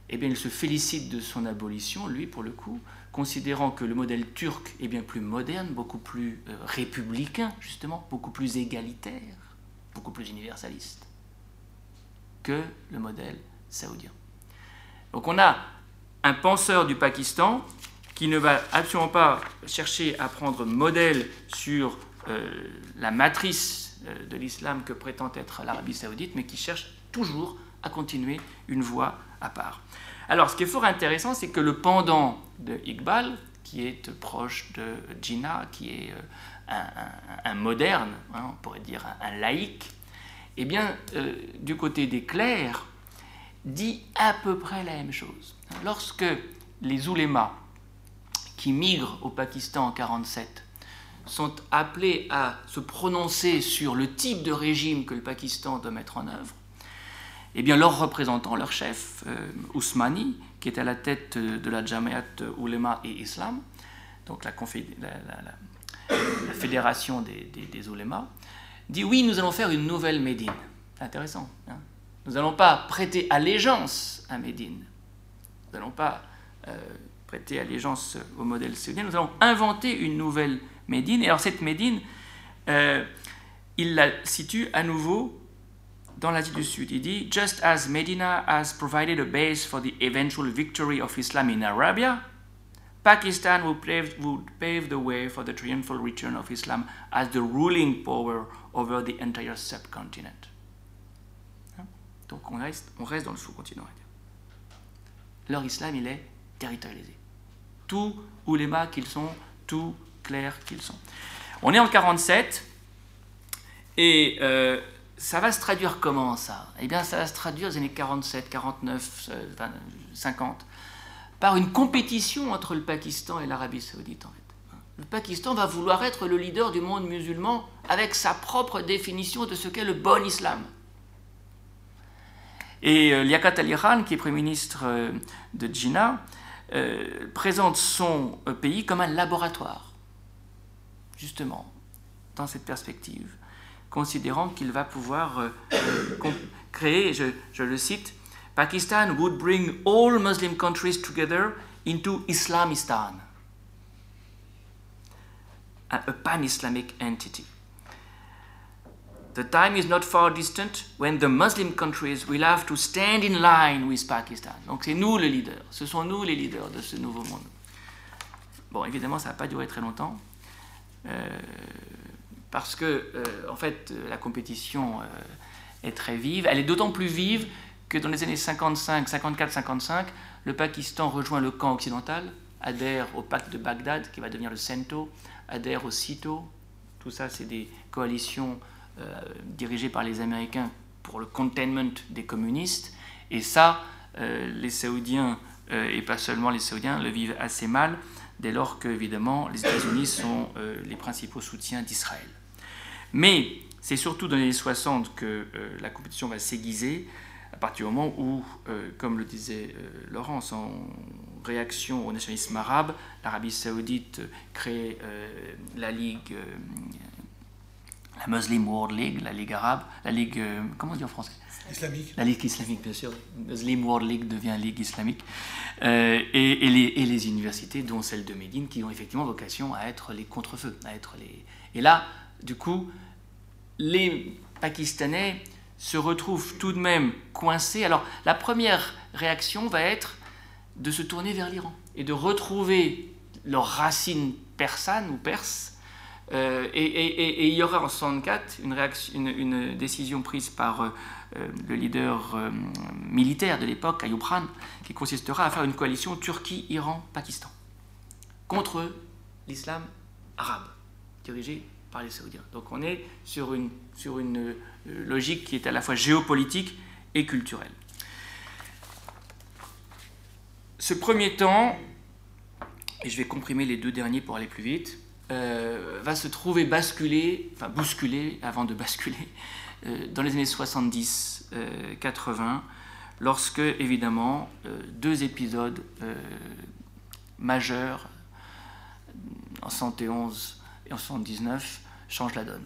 eh bien, il se félicite de son abolition, lui pour le coup, considérant que le modèle turc est bien plus moderne, beaucoup plus républicain, justement, beaucoup plus égalitaire, beaucoup plus universaliste que le modèle saoudien. Donc on a un penseur du Pakistan qui ne va absolument pas chercher à prendre modèle sur euh, la matrice euh, de l'islam que prétend être l'Arabie saoudite, mais qui cherche toujours à continuer une voie à part. Alors ce qui est fort intéressant, c'est que le pendant de Iqbal, qui est proche de Jinnah, qui est euh, un, moderne, hein, on pourrait dire un laïc, eh bien, euh, du côté des clercs, dit à peu près la même chose. Lorsque les oulémas qui migrent au Pakistan en 1947 sont appelés à se prononcer sur le type de régime que le Pakistan doit mettre en œuvre, eh bien, leurs représentants, leur chef, euh, Ousmani, qui est à la tête de la Jamiat Ulema et Islam, donc la, fédération des, des, dit oui, nous allons faire une nouvelle Médine. Intéressant. Hein. nous n'allons pas prêter allégeance à Médine. Nous n'allons pas euh, prêter allégeance au modèle saoudien. Nous allons inventer une nouvelle Médine. Et alors cette Médine, euh, il la situe à nouveau dans l'Asie du Sud. Il dit Just as Medina has provided a base for the eventual victory of Islam in Arabia, Pakistan would pave, would pave the way for the triumphal return of Islam as the ruling power over the entire subcontinent. Hein? Donc on reste, dans le sous-continent. Leur islam, il est territorialisé. Tout ouléma qu'ils sont, tout clair qu'ils sont. On est en 47 et euh, ça va se traduire comment ça? Eh bien, ça va se traduire aux années 47, 49, 50 par une compétition entre le Pakistan et l'Arabie saoudite. En fait. Le Pakistan va vouloir être le leader du monde musulman avec sa propre définition de ce qu'est le bon islam. Et euh, Liaquat Ali Khan, qui est Premier ministre euh, de Jinnah, euh, présente son pays comme un laboratoire, justement, dans cette perspective, considérant qu'il va pouvoir <coughs> créer, je le cite, Pakistan would bring all Muslim countries together into Islamistan, a, pan Islamic entity. The time is not far distant when the Muslim countries will have to stand in line with Pakistan. Donc c'est nous les leaders, ce sont nous les leaders de ce nouveau monde. Bon, évidemment, ça n'a pas duré très longtemps, euh, parce que, euh, en fait, la compétition euh, est très vive. Elle est d'autant plus vive que dans les années 55, 54-55, le Pakistan rejoint le camp occidental, adhère au pacte de Bagdad, qui va devenir le CENTO, adhère au CITO. Tout ça, c'est des coalitions euh, dirigées par les Américains pour le containment des communistes. Et ça, euh, les Saoudiens, euh, et pas seulement les Saoudiens, le vivent assez mal, dès lors que, évidemment, les États-Unis sont les principaux soutiens d'Israël. Mais c'est surtout dans les années 60 que la compétition va s'aiguiser partir du moment où, comme le disait Laurence, en réaction au nationalisme arabe, l'Arabie saoudite crée la Ligue la Muslim World League, la Ligue arabe, la Ligue, euh, comment on dit en français? Islamique. La Ligue islamique, bien sûr. Muslim World League devient Ligue islamique. Euh, et, les, et, les, universités, dont celle de Médine, qui ont effectivement vocation à être les contre-feux. À être les... Et là, du coup, les Pakistanais se retrouvent tout de même coincés. Alors, la première réaction va être de se tourner vers l'Iran et de retrouver leurs racines persanes ou perses euh, et, il y aura en 64 une, décision prise par euh, euh, le leader militaire de l'époque, Ayoub Khan, qui consistera à faire une coalition Turquie-Iran-Pakistan contre l'islam arabe, dirigé par les Saoudiens. Donc on est sur une, sur une logique qui est à la fois géopolitique et culturelle. Ce premier temps, et je vais comprimer les deux derniers pour aller plus vite, euh, va se trouver basculé, enfin bousculé avant de basculer, euh, dans les années 70-80, euh, lorsque évidemment deux épisodes majeurs en 71 et en 79 changent la donne.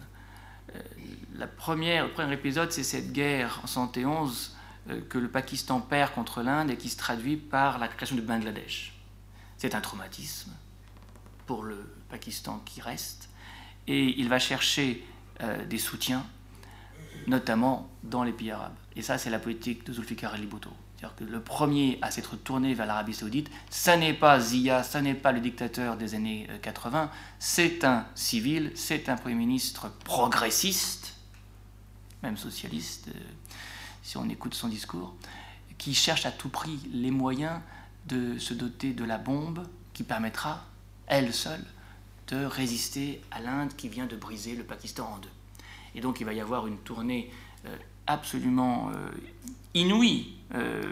La première, le premier épisode, c'est cette guerre en 71 que le Pakistan perd contre l'Inde et qui se traduit par la création du Bangladesh. C'est un traumatisme pour le Pakistan qui reste, et il va chercher euh, des soutiens, notamment dans les pays arabes. Et ça, c'est la politique de Zulfikar Ali Bhutto. C'est-à-dire que le premier à s'être tourné vers l'Arabie saoudite, ça n'est pas Zia, ça n'est pas le dictateur des années 80, euh, c'est un civil, c'est un Premier ministre progressiste, même socialiste, euh, si on écoute son discours, qui cherche à tout prix les moyens de se doter de la bombe qui permettra, elle seule, de résister à l'Inde qui vient de briser le Pakistan en deux. Et donc il va y avoir une tournée euh, absolument inouïe euh,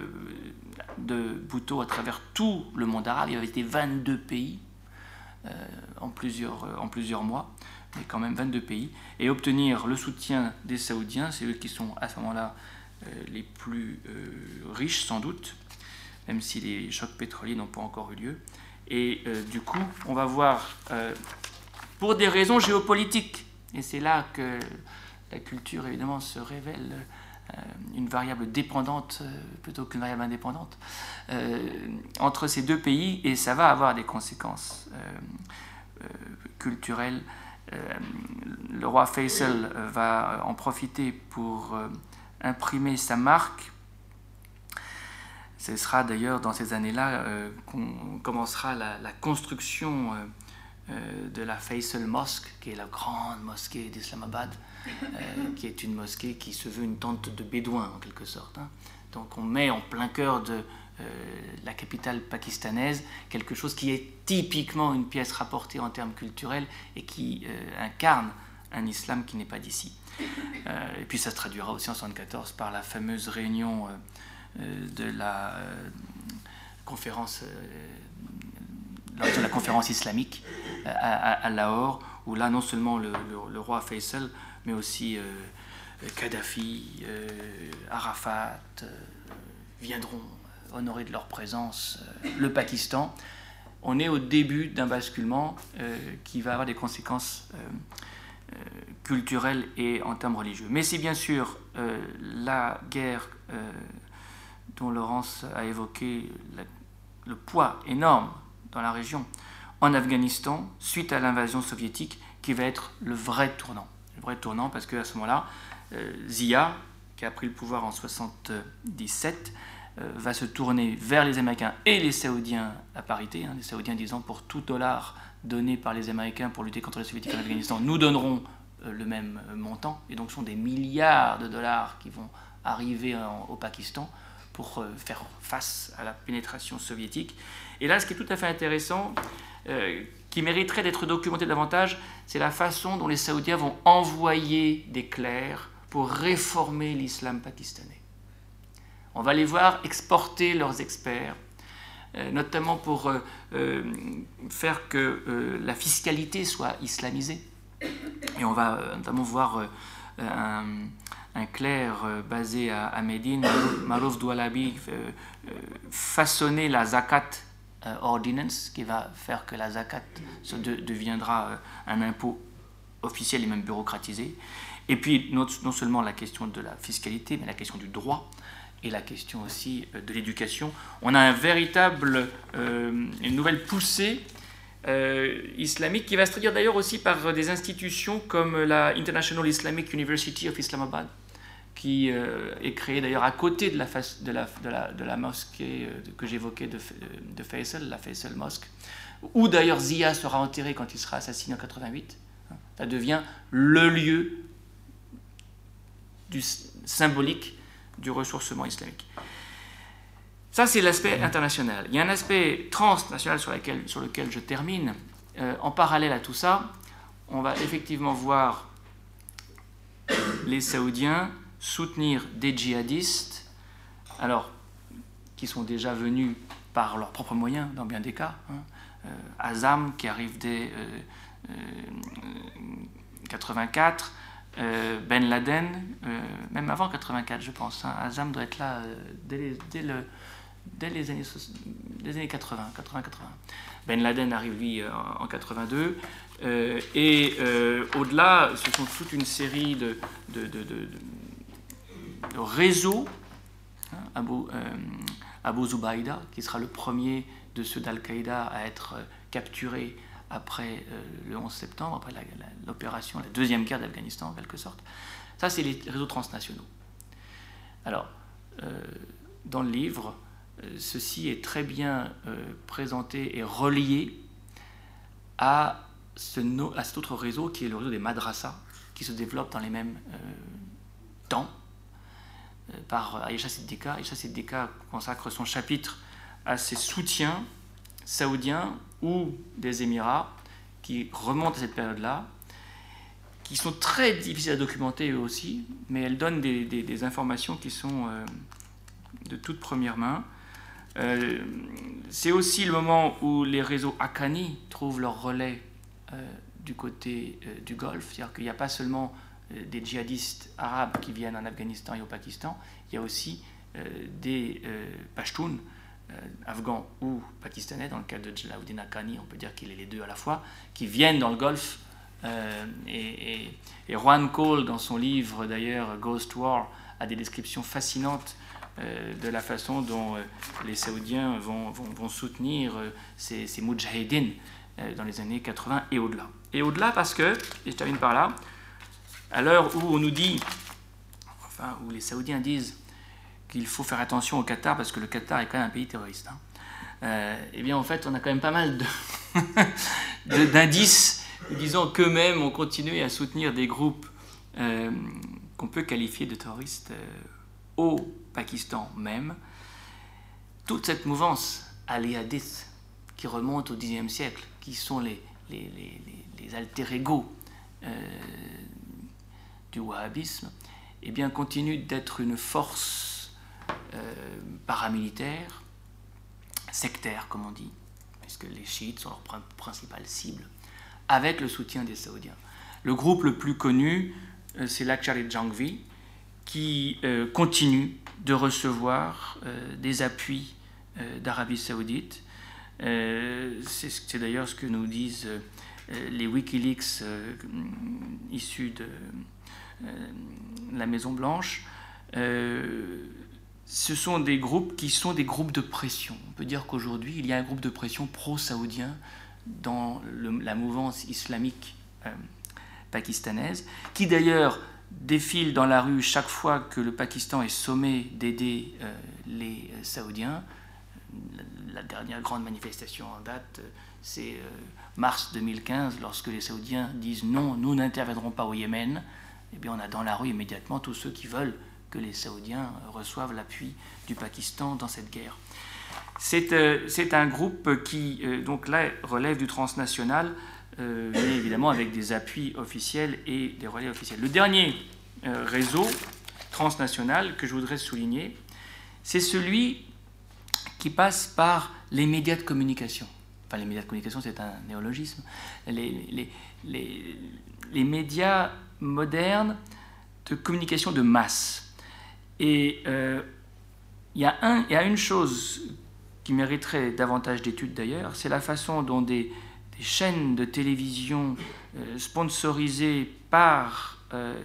de Bhutto à travers tout le monde arabe. Il y avait été 22 pays en, plusieurs, en plusieurs mois, mais quand même 22 pays, et obtenir le soutien des Saoudiens, c'est eux qui sont à ce moment-là les plus riches sans doute, même si les chocs pétroliers n'ont pas encore eu lieu. Et euh, du coup, on va voir, euh, pour des raisons géopolitiques, et c'est là que la culture évidemment se révèle euh, une variable dépendante plutôt qu'une variable indépendante, entre ces deux pays, et ça va avoir des conséquences culturelles. le roi Faisal va en profiter pour imprimer sa marque ce sera d'ailleurs dans ces années-là euh, qu'on commencera la, construction euh, euh, de la Faisal Mosque, qui est la grande mosquée d'Islamabad, qui est une mosquée qui se veut une tente de bédouins en quelque sorte. Hein. Donc on met en plein cœur de la capitale pakistanaise quelque chose qui est typiquement une pièce rapportée en termes culturels et qui incarne un islam qui n'est pas d'ici. et puis ça se traduira aussi en 1974 par la fameuse réunion euh, de la euh, conférence euh, de la conférence islamique à, Lahore, où là non seulement le, roi Faisal, mais aussi Kadhafi, Arafat viendront honorer de leur présence le Pakistan. On est au début d'un basculement qui va avoir des conséquences culturelles et en termes religieux. Mais c'est bien sûr la guerre dont Laurence a évoqué le poids énorme dans la région, en Afghanistan, suite à l'invasion soviétique, qui va être le vrai tournant. Vrai tournant parce qu'à ce moment-là, euh, Zia, qui a pris le pouvoir en 1977, euh, va se tourner vers les Américains et les Saoudiens à parité, hein, les Saoudiens disant pour tout dollar donné par les Américains pour lutter contre les Soviétiques en Afghanistan, nous donnerons euh, le même montant. Et donc ce sont des milliards de dollars qui vont arriver au Pakistan pour faire face à la pénétration soviétique. Et là, ce qui est tout à fait intéressant, qui mériterait d'être documenté davantage, c'est la façon dont les Saoudiens vont envoyer des clercs pour réformer l'islam pakistanais. On va les voir exporter leurs experts, euh, notamment pour faire que la fiscalité soit islamisée. Et on va notamment voir un, clerc basé à, Médine, Marouf Doualabi, façonner la zakat ordinance, qui va faire que la zakat deviendra un impôt officiel et même bureaucratisé. Et puis, non, seulement la question de la fiscalité, mais la question du droit et la question aussi de l'éducation. On a un véritable, une nouvelle poussée euh, islamique, qui va se traduire d'ailleurs aussi par des institutions comme la International Islamic University of Islamabad, qui euh, est créée d'ailleurs à côté de la, de mosquée euh, que j'évoquais de, de, Faisal, la Faisal Mosque, où d'ailleurs Zia sera enterré quand il sera assassiné en 88. Ça devient le lieu du symbolique du ressourcement islamique. Ça, c'est l'aspect international. Il y a un aspect transnational sur, sur lequel je termine. Euh, en parallèle à tout ça, on va effectivement voir les Saoudiens soutenir des djihadistes, alors qui sont déjà venus par leurs propres moyens dans bien des cas. Hein. Euh, Azam qui arrive dès 1984, euh, Ben Laden, même avant 84 je pense. Hein. Azam doit être là dès, dès le dès les années, années 80, 80, 80. Ben Laden arrive, lui, euh, en 82. Euh, et euh, au-delà, ce sont toute une série de, réseaux. Hein, Abu, Zubaydah, qui sera le premier de ceux d'Al-Qaïda à être capturé après le 11 septembre, après l'opération, la, deuxième guerre d'Afghanistan en quelque sorte. Ça, c'est les réseaux transnationaux. Alors, dans le livre, euh, ceci est très bien euh, présenté et relié à, à cet autre réseau qui est le réseau des madrasas, qui se développe dans les mêmes euh, temps par Aïcha Siddika. Aïcha Siddika consacre son chapitre à ses soutiens saoudiens ou des Émirats qui remontent à cette période-là, qui sont très difficiles à documenter eux aussi, mais elle donne des, informations qui sont de toute première main. Euh, c'est aussi le moment où les réseaux Akani trouvent leur relais euh, du côté euh, du Golfe, c'est-à-dire qu'il n'y a pas seulement des djihadistes arabes qui viennent en Afghanistan et au Pakistan, il y a aussi des Pashtuns, afghans ou pakistanais, dans le cas de Jalauddin Akani, on peut dire qu'il est les deux à la fois, qui viennent dans le Golfe. et, et, Juan Cole, dans son livre d'ailleurs Ghost War, a des descriptions fascinantes euh, de la façon dont euh, les Saoudiens vont, soutenir euh, ces, ces dans les années 80 et au-delà. Et au-delà parce que, et je termine par là, à l'heure où on nous dit, enfin, où les Saoudiens disent qu'il faut faire attention au Qatar parce que le Qatar est quand même un pays terroriste, hein, eh bien en fait on a quand même pas mal <laughs> d'indices disant qu'eux-mêmes ont continué à soutenir des groupes qu'on peut qualifier de terroristes au Pakistan même, toute cette mouvance aléadiste qui remonte au Xe siècle, qui sont les, alter ego euh, du wahhabisme, eh bien, continue d'être une force euh, paramilitaire, sectaire, comme on dit, puisque les chiites sont leur principale cible, avec le soutien des Saoudiens. Le groupe le plus connu, euh, c'est l'Akshari Jangvi, qui euh, continue de recevoir des appuis d'Arabie saoudite. C'est d'ailleurs ce que nous disent les Wikileaks issus de la Maison Blanche. ce sont des groupes qui sont des groupes de pression. On peut dire qu'aujourd'hui, il y a un groupe de pression pro-saoudien dans la mouvance islamique pakistanaise, qui d'ailleurs défilent dans la rue chaque fois que le Pakistan est sommé d'aider euh, les euh, Saoudiens. La, dernière grande manifestation en date, euh, c'est mars 2015, lorsque les Saoudiens disent non, nous n'interviendrons pas au Yémen. Eh bien, on a dans la rue immédiatement tous ceux qui veulent que les Saoudiens reçoivent l'appui du Pakistan dans cette guerre. C'est un groupe qui, donc là, relève du transnational, euh, mais évidemment avec des appuis officiels et des relais officiels. Le dernier euh, réseau transnational que je voudrais souligner, c'est celui qui passe par les médias de communication. Enfin, les médias de communication, c'est un néologisme. Les, médias modernes de communication de masse. Et il y, a un, il y a une chose qui mériterait davantage d'études d'ailleurs, c'est la façon dont des, chaînes de télévision sponsorisées par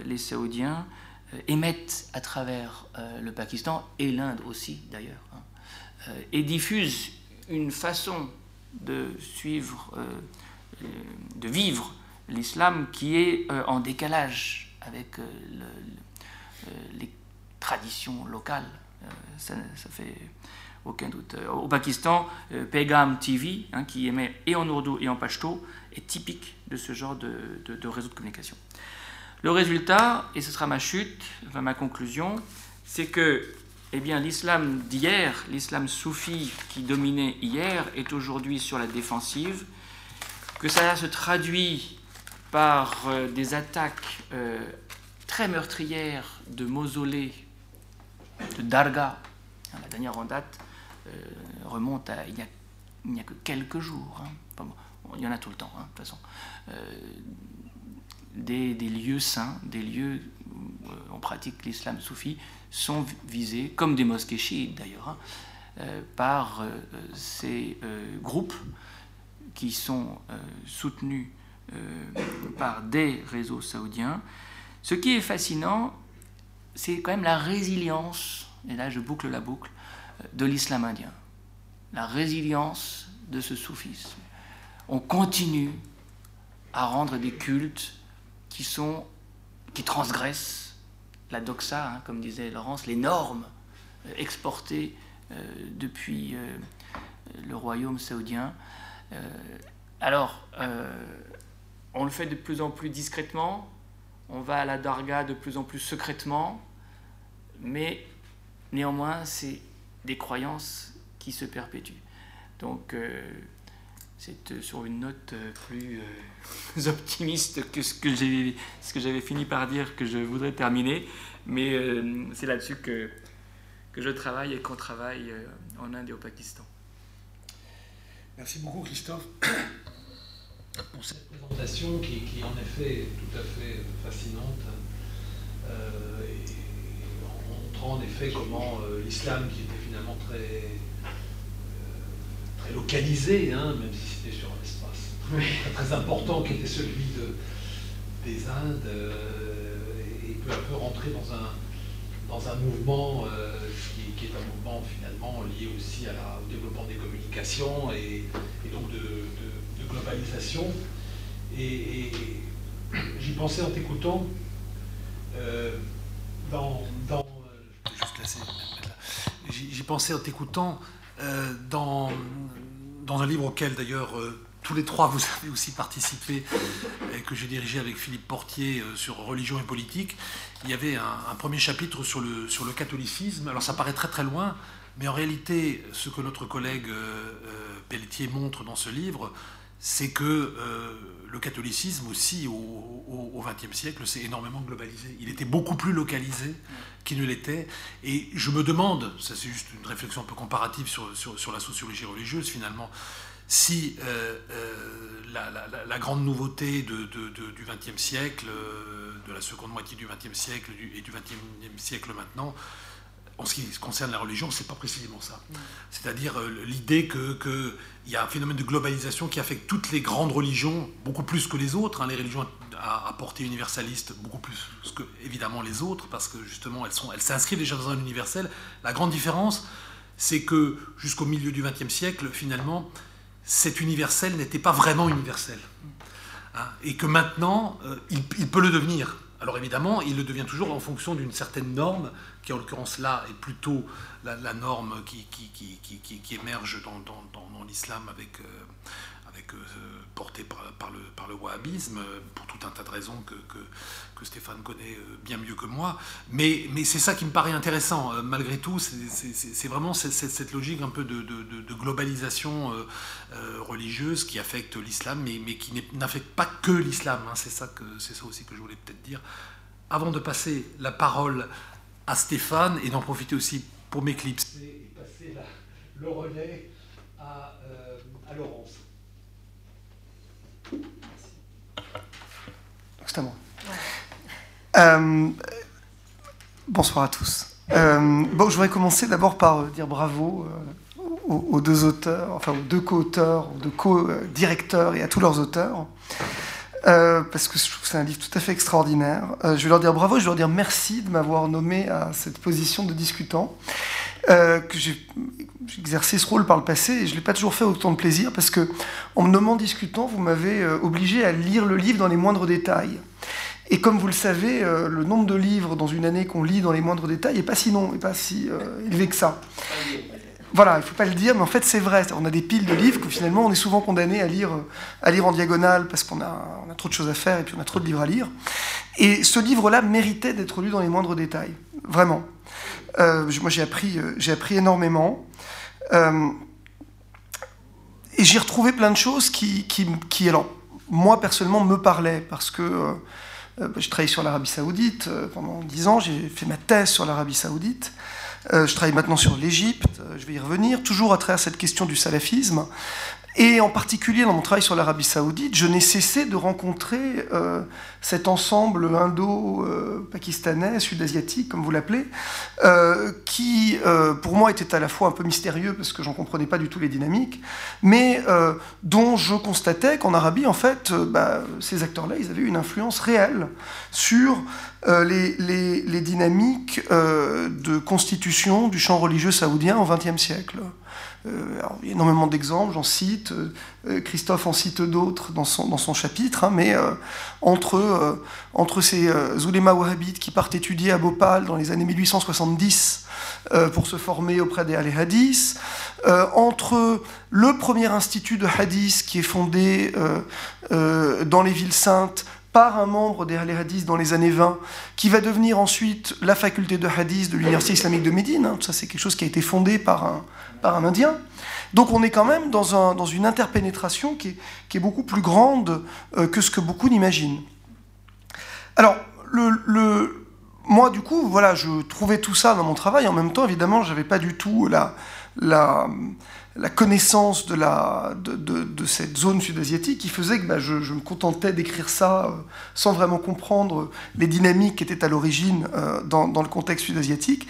les Saoudiens émettent à travers le Pakistan et l'Inde aussi d'ailleurs, hein, et diffusent une façon de suivre, euh, de vivre l'islam qui est euh, en décalage avec euh, les traditions locales. Ça, ça, fait aucun doute. Au Pakistan, Pegam TV, hein, qui émet et en ourdou et en pashto, est typique de ce genre de, de, réseau de communication. Le résultat, et ce sera ma chute, enfin ma conclusion, c'est que eh bien, l'islam d'hier, l'islam soufi qui dominait hier, est aujourd'hui sur la défensive, que ça se traduit par euh, des attaques euh, très meurtrières de mausolées, de darga. La dernière en date euh, remonte à il n'y a, que quelques jours. Hein. il y en a tout le temps, hein, de toute façon. Des, des, lieux saints, des lieux où on pratique l'islam soufi, sont visés, comme des mosquées chiites d'ailleurs, hein, par ces groupes qui sont soutenus par des réseaux saoudiens. Ce qui est fascinant, c'est quand même la résilience, et là je boucle la boucle, de l'islam indien. La résilience de ce soufisme. On continue à rendre des cultes qui sont qui transgressent la doxa, hein, comme disait Laurence, les normes euh, exportées euh, depuis euh, le royaume saoudien. alors, on le fait de plus en plus discrètement, on va à la darga de plus en plus secrètement, mais néanmoins, c'est des croyances qui se perpétuent. Donc, c'est sur une note plus <laughs> optimiste que ce que j'avais fini par dire que je voudrais terminer. Mais euh, c'est là-dessus que, que je travaille et qu'on travaille euh, en Inde et au Pakistan. Merci beaucoup Christophe pour cette présentation qui, qui est en effet tout à fait fascinante euh, et en montrant en effet comment l'islam qui était finalement très, très localisé, hein, même si c'était sur un espace très, important qui était celui de, des Indes peu à peu rentrer dans un, dans un mouvement euh, qui, est un mouvement finalement lié aussi à la, au développement des communications et, donc de, globalisation. Et, j'y pensais en t'écoutant euh, dans, dans J'y pensais en t'écoutant euh, dans, dans un livre auquel d'ailleurs tous les trois, vous avez aussi participé, et que j'ai dirigé avec Philippe Portier euh, sur religion et politique. Il y avait un, premier chapitre sur le, sur le catholicisme. Alors ça paraît très très loin, mais en réalité, ce que notre collègue euh, euh, Pelletier montre dans ce livre, c'est que le catholicisme aussi au XXe siècle s'est énormément globalisé. Il était beaucoup plus localisé qu'il ne l'était. Et je me demande, ça c'est juste une réflexion un peu comparative sur, sur, la sociologie religieuse finalement, si euh, euh, la, grande nouveauté du XXe siècle, euh, de la seconde moitié du XXe siècle et du XXe siècle maintenant, en ce qui concerne la religion, c'est pas précisément ça. C'est-à-dire l'idée qu'il y a un phénomène de globalisation qui affecte toutes les grandes religions, beaucoup plus que les autres. Hein. les religions à, portée universaliste, beaucoup plus que évidemment les autres, parce que justement elles, elles s'inscrivent déjà dans un universel. La grande différence, c'est que jusqu'au milieu du XXe siècle, finalement, cet universel n'était pas vraiment universel. Hein, et que maintenant, euh, il, peut le devenir. Alors évidemment, il le devient toujours en fonction d'une certaine norme, qui en l'occurrence là est plutôt la, norme qui, qui, émerge dans, dans, l'islam avec, euh, avec, euh, porté par, le, par le wahhabisme, pour tout un tas de raisons que, que, Stéphane connaît euh, bien mieux que moi. Mais, mais c'est ça qui me paraît intéressant. Euh, malgré tout, c'est vraiment cette, cette, logique un peu de, de, globalisation religieuse qui affecte l'islam, mais, mais qui n'affecte pas que l'islam. Hein. C'est ça, ça aussi que je voulais peut-être dire. Avant de passer la parole à Stéphane et d'en profiter aussi pour m'éclipser et passer le relais à, à Laurence. C'est à moi. Euh, Bonsoir à tous. bon, je voudrais commencer d'abord par dire bravo aux, deux auteurs, enfin aux deux co-auteurs, aux deux co-directeurs et à tous leurs auteurs. Parce que je trouve que c'est un livre tout à fait extraordinaire. je vais leur dire bravo, je vais leur dire merci de m'avoir nommé à cette position de discutant. Euh, j'ai exercé ce rôle par le passé et je ne l'ai pas toujours fait autant de plaisir parce que en me nommant discutant, vous m'avez euh, obligé à lire le livre dans les moindres détails. Et comme vous le savez, euh, le nombre de livres dans une année qu'on lit dans les moindres détails n'est pas si non, pas si élevé que ça. Voilà, il ne faut pas le dire, mais en fait c'est vrai. On a des piles de livres que finalement on est souvent condamné à lire, à lire en diagonale parce qu'on a, trop de choses à faire et puis on a trop de livres à lire. Et ce livre-là méritait d'être lu dans les moindres détails, vraiment. Euh, moi, j'ai appris, euh, j'ai appris énormément. Euh, et j'ai retrouvé plein de choses qui, qui, alors, moi, personnellement, me parlaient. Parce que bah, je travaille sur l'Arabie Saoudite pendant dix ans. J'ai fait ma thèse sur l'Arabie Saoudite. Je travaille maintenant sur l'Égypte. je vais y revenir. Toujours à travers cette question du salafisme. Et en particulier dans mon travail sur l'Arabie saoudite, je n'ai cessé de rencontrer euh, cet ensemble indo-pakistanais, sud-asiatique, comme vous l'appelez, euh, qui euh, pour moi était à la fois un peu mystérieux parce que j'en comprenais pas du tout les dynamiques, mais dont je constatais qu'en Arabie, en fait, bah, ces acteurs-là, ils avaient une influence réelle sur les, les, dynamiques de constitution du champ religieux saoudien au XXe siècle. Euh, il y a énormément d'exemples, j'en cite, euh, Christophe en cite d'autres dans son, chapitre, hein, mais euh, entre, entre ces oulémas wahhabites qui partent étudier à Bhopal dans les années 1870 pour se former auprès des al Hadith, entre le premier institut de Hadith qui est fondé dans les villes saintes par un membre des al Hadith dans les années 20, qui va devenir ensuite la faculté de Hadith de l'Université islamique de Médine. Hein. Ça, c'est quelque chose qui a été fondé par un, Indien. Donc on est quand même dans, un, dans une interpénétration qui est, beaucoup plus grande euh, que ce que beaucoup n'imaginent. Alors, moi, du coup, voilà, je trouvais tout ça dans mon travail. En même temps, évidemment, je n'avais pas du tout la, la connaissance de, la, de, de, cette zone sud-asiatique qui faisait que bah, je, me contentais d'écrire ça euh, sans vraiment comprendre les dynamiques qui étaient à l'origine euh, dans, dans, le contexte sud-asiatique.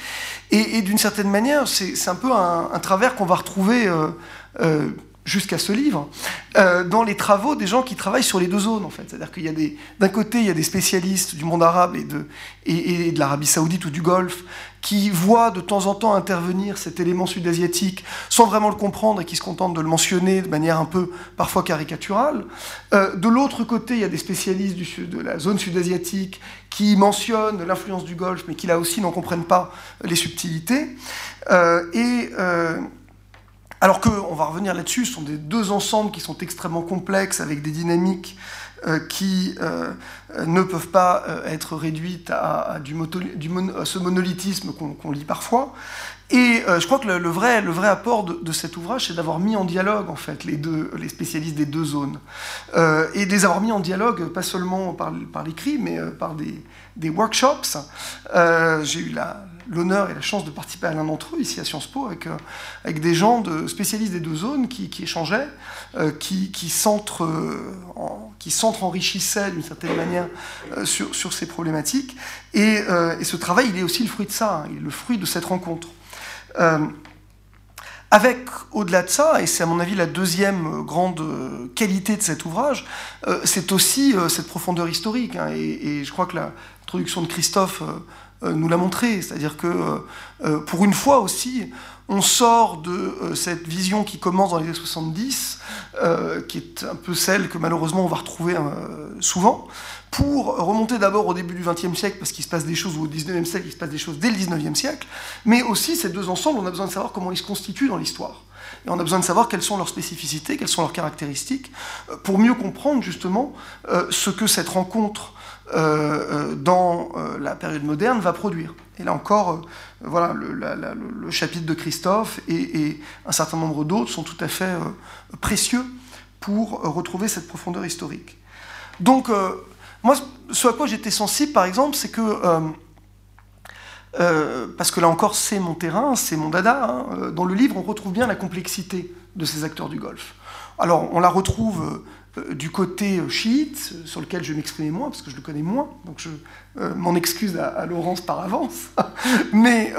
Et, d'une certaine manière, c'est un peu un, travers qu'on va retrouver euh, jusqu'à ce livre, euh, dans les travaux des gens qui travaillent sur les deux zones, en fait. C'est-à-dire qu'il y a des, d'un côté, il y a des spécialistes du monde arabe et de, et, de l'Arabie saoudite ou du Golfe qui voient de temps en temps intervenir cet élément sud-asiatique sans vraiment le comprendre et qui se contentent de le mentionner de manière un peu parfois caricaturale. Euh, de l'autre côté, il y a des spécialistes de la zone sud-asiatique qui mentionnent l'influence du Golfe, mais qui là aussi n'en comprennent pas les subtilités. Euh, et alors que, on va revenir là-dessus, ce sont des deux ensembles qui sont extrêmement complexes, avec des dynamiques euh, qui euh, ne peuvent pas euh, être réduites à, du ce monolithisme qu'on lit parfois. Et je crois que le, vrai, le vrai apport de, cet ouvrage, c'est d'avoir mis en dialogue en fait les, deux, les spécialistes des deux zones. et de les avoir mis en dialogue, pas seulement par, par l'écrit, mais par des, des workshops. J'ai eu la, l'honneur et la chance de participer à l'un d'entre eux, ici à Sciences Po, avec, euh, avec des gens de, spécialistes des deux zones qui, échangeaient, euh, qui, qui s'entre-enrichissaient d'une certaine manière euh, sur, sur, ces problématiques. Et, et, ce travail, il est aussi le fruit de ça, hein, il est le fruit de cette rencontre. Avec, au-delà de ça, et c'est à mon avis la deuxième grande qualité de cet ouvrage, c'est aussi cette profondeur historique. Hein, et, je crois que l'introduction de Christophe euh, nous l'a montré. C'est-à-dire que euh, euh, pour une fois aussi, on sort de cette vision qui commence dans les années 70, qui est un peu celle que malheureusement on va retrouver souvent, pour remonter d'abord au début du XXe siècle, parce qu'il se passe des choses, ou au XIXe siècle, il se passe des choses dès le XIXe siècle, mais aussi ces deux ensembles, on a besoin de savoir comment ils se constituent dans l'histoire. Et on a besoin de savoir quelles sont leurs spécificités, quelles sont leurs caractéristiques, pour mieux comprendre justement ce que cette rencontre euh, euh, dans euh, la période moderne va produire. Et là encore, voilà, le, chapitre de Christophe et, un certain nombre d'autres sont tout à fait précieux pour retrouver cette profondeur historique. Donc, moi, ce à quoi j'étais sensible, par exemple, c'est que, parce que là encore, c'est mon terrain, c'est mon dada, hein, dans le livre, on retrouve bien la complexité de ces acteurs du Golfe. Alors, on la retrouve du côté chiite, sur lequel je m'exprimais moins, parce que je le connais moins, donc je m'en excuse à, Laurence par avance, <laughs> mais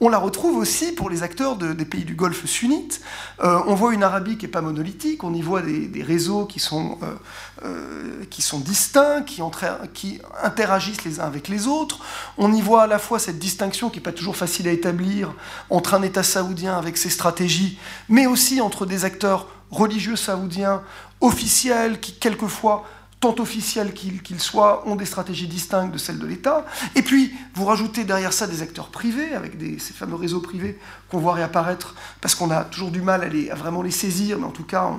on la retrouve aussi pour les acteurs des pays du Golfe sunnite. on voit une Arabie qui n'est pas monolithique, on y voit des, réseaux qui sont, qui sont distincts, qui, qui interagissent les uns avec les autres. On y voit à la fois cette distinction qui n'est pas toujours facile à établir entre un État saoudien avec ses stratégies, mais aussi entre des acteurs religieux saoudiens officiels qui, quelquefois, tant officiels qu'ils soient, ont des stratégies distinctes de celles de l'État. Et puis, vous rajoutez derrière ça des acteurs privés, avec ces fameux réseaux privés qu'on voit réapparaître, parce qu'on a toujours du mal à, vraiment les saisir, mais en tout cas,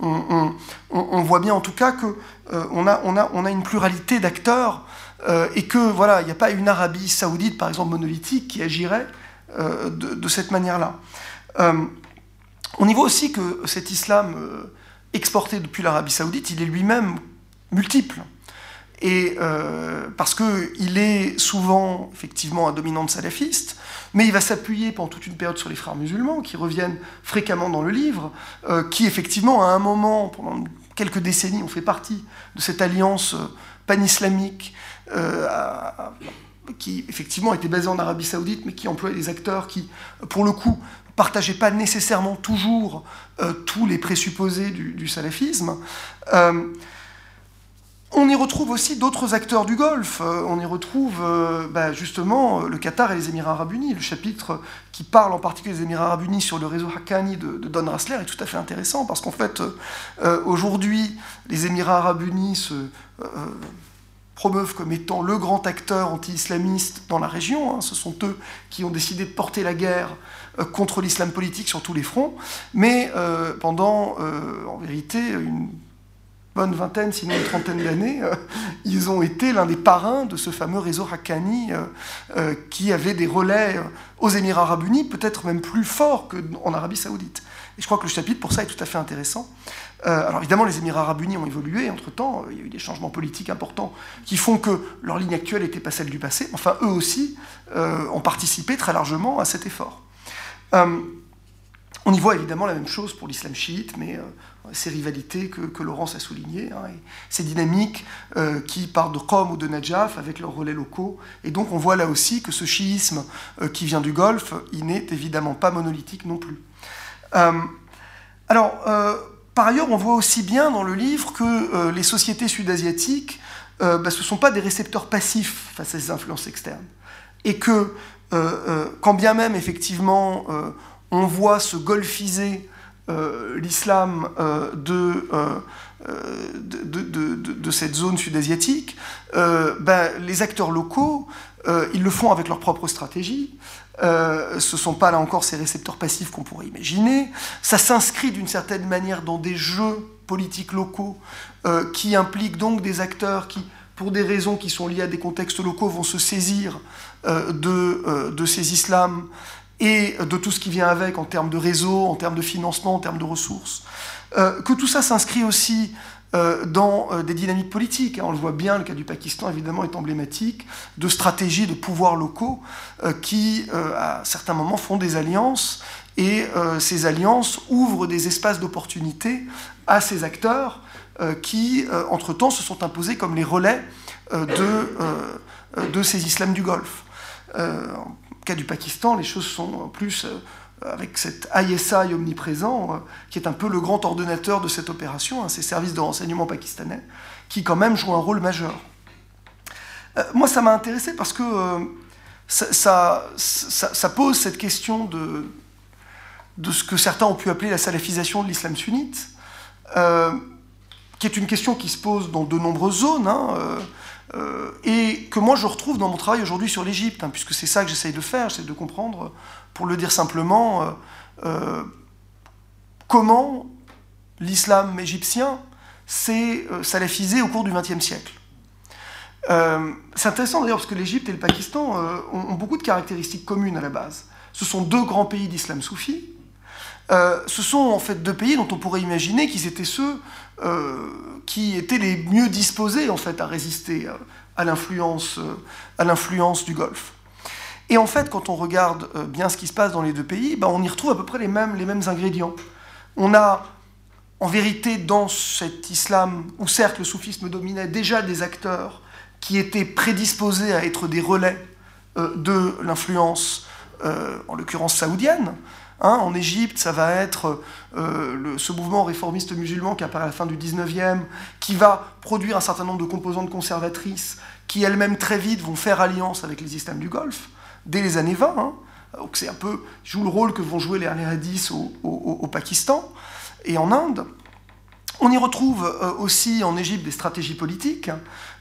on, voit bien en tout cas qu'on euh, a, on a, une pluralité d'acteurs, euh, et que, voilà, il n'y a pas une Arabie saoudite, par exemple, monolithique, qui agirait euh, de, cette manière-là. On y voit aussi que cet islam exporté depuis l'Arabie saoudite, il est lui-même multiple. Et euh, parce qu'il est souvent effectivement un dominante salafiste, mais il va s'appuyer pendant toute une période sur les frères musulmans, qui reviennent fréquemment dans le livre, euh, qui effectivement à un moment, pendant quelques décennies, ont fait partie de cette alliance pan-islamique, qui effectivement était basée en Arabie saoudite, mais qui employait des acteurs qui, pour le coup, partageait pas nécessairement toujours euh, tous les présupposés du, salafisme. Euh, on y retrouve aussi d'autres acteurs du Golfe. Euh, on y retrouve bah, justement le Qatar et les Émirats arabes unis. Le chapitre qui parle en particulier des Émirats arabes unis sur le réseau Haqqani de, Don Rassler est tout à fait intéressant parce qu'en fait, aujourd'hui, les Émirats arabes unis se promeuvent comme étant le grand acteur anti-islamiste dans la région. Hein. Ce sont eux qui ont décidé de porter la guerre contre l'islam politique sur tous les fronts. Mais euh, pendant, euh, en vérité, une bonne vingtaine, sinon une trentaine d'années, ils ont été l'un des parrains de ce fameux réseau Haqqani qui avait des relais aux Émirats arabes unis, peut-être même plus forts qu'en Arabie saoudite. Et je crois que le chapitre, pour ça, est tout à fait intéressant. Euh, alors évidemment, les Émirats arabes unis ont évolué. Entre-temps, euh, il y a eu des changements politiques importants qui font que leur ligne actuelle n'était pas celle du passé. Enfin, eux aussi euh, ont participé très largement à cet effort. On y voit évidemment la même chose pour l'islam chiite, mais ces rivalités que, Laurence a soulignées, hein, ces dynamiques qui partent de Qom ou de Najaf avec leurs relais locaux. Et donc on voit là aussi que ce chiisme qui vient du Golfe, il n'est évidemment pas monolithique non plus. alors, par ailleurs, on voit aussi bien dans le livre que euh, les sociétés sud-asiatiques, euh, bah, ce ne sont pas des récepteurs passifs face à ces influences externes. Et que, euh, quand bien même, effectivement, on voit se golfiser l'islam de, de, cette zone sud-asiatique, bah, les acteurs locaux, ils le font avec leur propre stratégie. Euh, ce ne sont pas là encore ces récepteurs passifs qu'on pourrait imaginer. Ça s'inscrit d'une certaine manière dans des jeux politiques locaux euh, qui impliquent donc des acteurs qui, pour des raisons qui sont liées à des contextes locaux, vont se saisir euh, de, de, ces islams et de tout ce qui vient avec en termes de réseau, en termes de financement, en termes de ressources. que tout ça s'inscrit aussi euh, dans euh, des dynamiques politiques. On le voit bien, le cas du Pakistan évidemment est emblématique de stratégies de pouvoirs locaux euh, qui, à certains moments, font des alliances et ces alliances ouvrent des espaces d'opportunité à ces acteurs qui, entre-temps, se sont imposés comme les relais de, de ces islams du Golfe. Au cas du Pakistan, les choses sont plus avec cet ISI omniprésent, euh, qui est un peu le grand ordonnateur de cette opération, hein, ces services de renseignement pakistanais, qui quand même jouent un rôle majeur. Euh, moi, ça m'a intéressé parce que euh, ça, pose cette question de, de ce que certains ont pu appeler la salafisation de l'islam sunnite, qui est une question qui se pose dans de nombreuses zones, hein, et que moi je retrouve dans mon travail aujourd'hui sur l'Égypte, hein, puisque c'est ça que j'essaye de faire, j'essaie de comprendre pour le dire simplement, euh, euh, comment l'islam égyptien s'est euh, salafisé au cours du XXe siècle. c'est intéressant d'ailleurs parce que l'Égypte et le Pakistan ont, beaucoup de caractéristiques communes à la base. Ce sont deux grands pays d'islam soufi. Ce sont en fait deux pays dont on pourrait imaginer qu'ils étaient ceux qui étaient les mieux disposés en fait à résister à l'influence du Golfe. Et en fait, quand on regarde euh, bien ce qui se passe dans les deux pays, ben, on y retrouve à peu près les mêmes, les mêmes ingrédients. On a en vérité, dans cet islam, où certes le soufisme dominait, déjà des acteurs qui étaient prédisposés à être des relais euh, de l'influence, euh, en l'occurrence saoudienne. Hein, en Égypte, ça va être euh, ce mouvement réformiste musulman qui apparaît à la fin du 19e, qui va produire un certain nombre de composantes conservatrices qui elles-mêmes très vite vont faire alliance avec les islams du Golfe, dès les années 20. Hein. Donc c'est un peu, joue le rôle que vont jouer les hadiths au, au, Pakistan et en Inde. On y retrouve aussi en Égypte des stratégies politiques,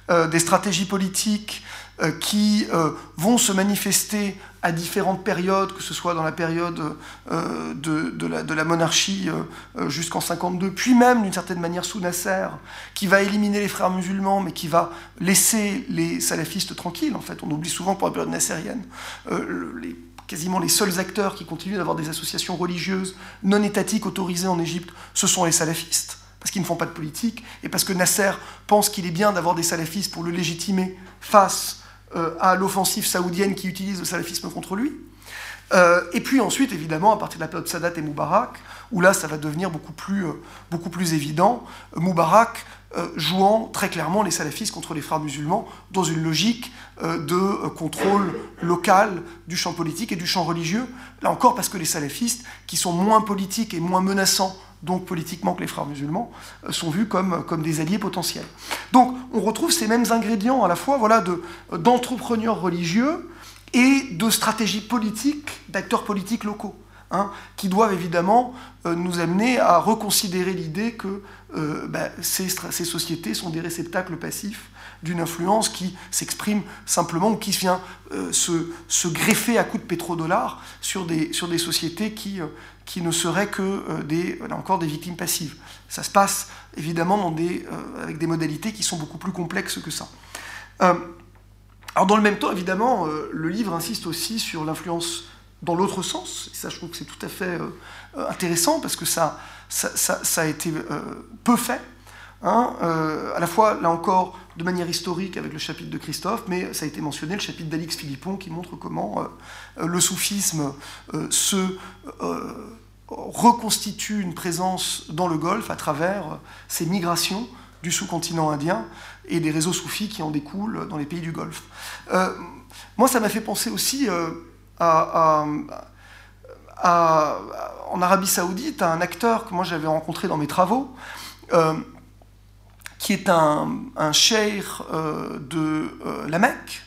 hein. des stratégies politiques euh, qui euh, vont se manifester à différentes périodes, que ce soit dans la période euh, de, la, monarchie jusqu'en 52, puis même d'une certaine manière sous Nasser, qui va éliminer les frères musulmans, mais qui va laisser les salafistes tranquilles. En fait, on oublie souvent pour la période nassérienne quasiment les seuls acteurs qui continuent d'avoir des associations religieuses non étatiques autorisées en Égypte, ce sont les salafistes parce qu'ils ne font pas de politique, et parce que Nasser pense qu'il est bien d'avoir des salafistes pour le légitimer face euh, à l'offensive saoudienne qui utilise le salafisme contre lui. Euh, et puis ensuite, évidemment, à partir de la période Sadat et Moubarak, où là, ça va devenir beaucoup plus, euh, beaucoup plus évident, Moubarak jouant très clairement les salafistes contre les frères musulmans dans une logique de contrôle local du champ politique et du champ religieux. Là encore, parce que les salafistes, qui sont moins politiques et moins menaçants donc politiquement que les frères musulmans, euh, sont vus comme, comme des alliés potentiels. Donc on retrouve ces mêmes ingrédients à la fois voilà, d'entrepreneurs religieux et de stratégies politiques, d'acteurs politiques locaux, hein, qui doivent évidemment euh, nous amener à reconsidérer l'idée que euh, bah, ces, sociétés sont des réceptacles passifs d'une influence qui s'exprime simplement ou qui vient se, se, greffer à coups de pétrodollars sur sur des sociétés qui, qui ne seraient que euh, des, encore des victimes passives. Ça se passe évidemment euh, avec des modalités qui sont beaucoup plus complexes que ça. Euh, alors dans le même temps, évidemment, le livre insiste aussi sur l'influence dans l'autre sens, ça je trouve que c'est tout à fait intéressant parce que ça, a été peu fait. Hein, à la fois, là encore, de manière historique avec le chapitre de Christophe, mais ça a été mentionné, le chapitre d'Alix Philippon qui montre comment le soufisme se reconstitue une présence dans le Golfe à travers ces migrations du sous-continent indien et des réseaux soufis qui en découlent dans les pays du Golfe. Euh, moi, ça m'a fait penser aussi euh, en Arabie Saoudite à un acteur que moi j'avais rencontré dans mes travaux, euh, qui est un, un cheikh de la Mecque,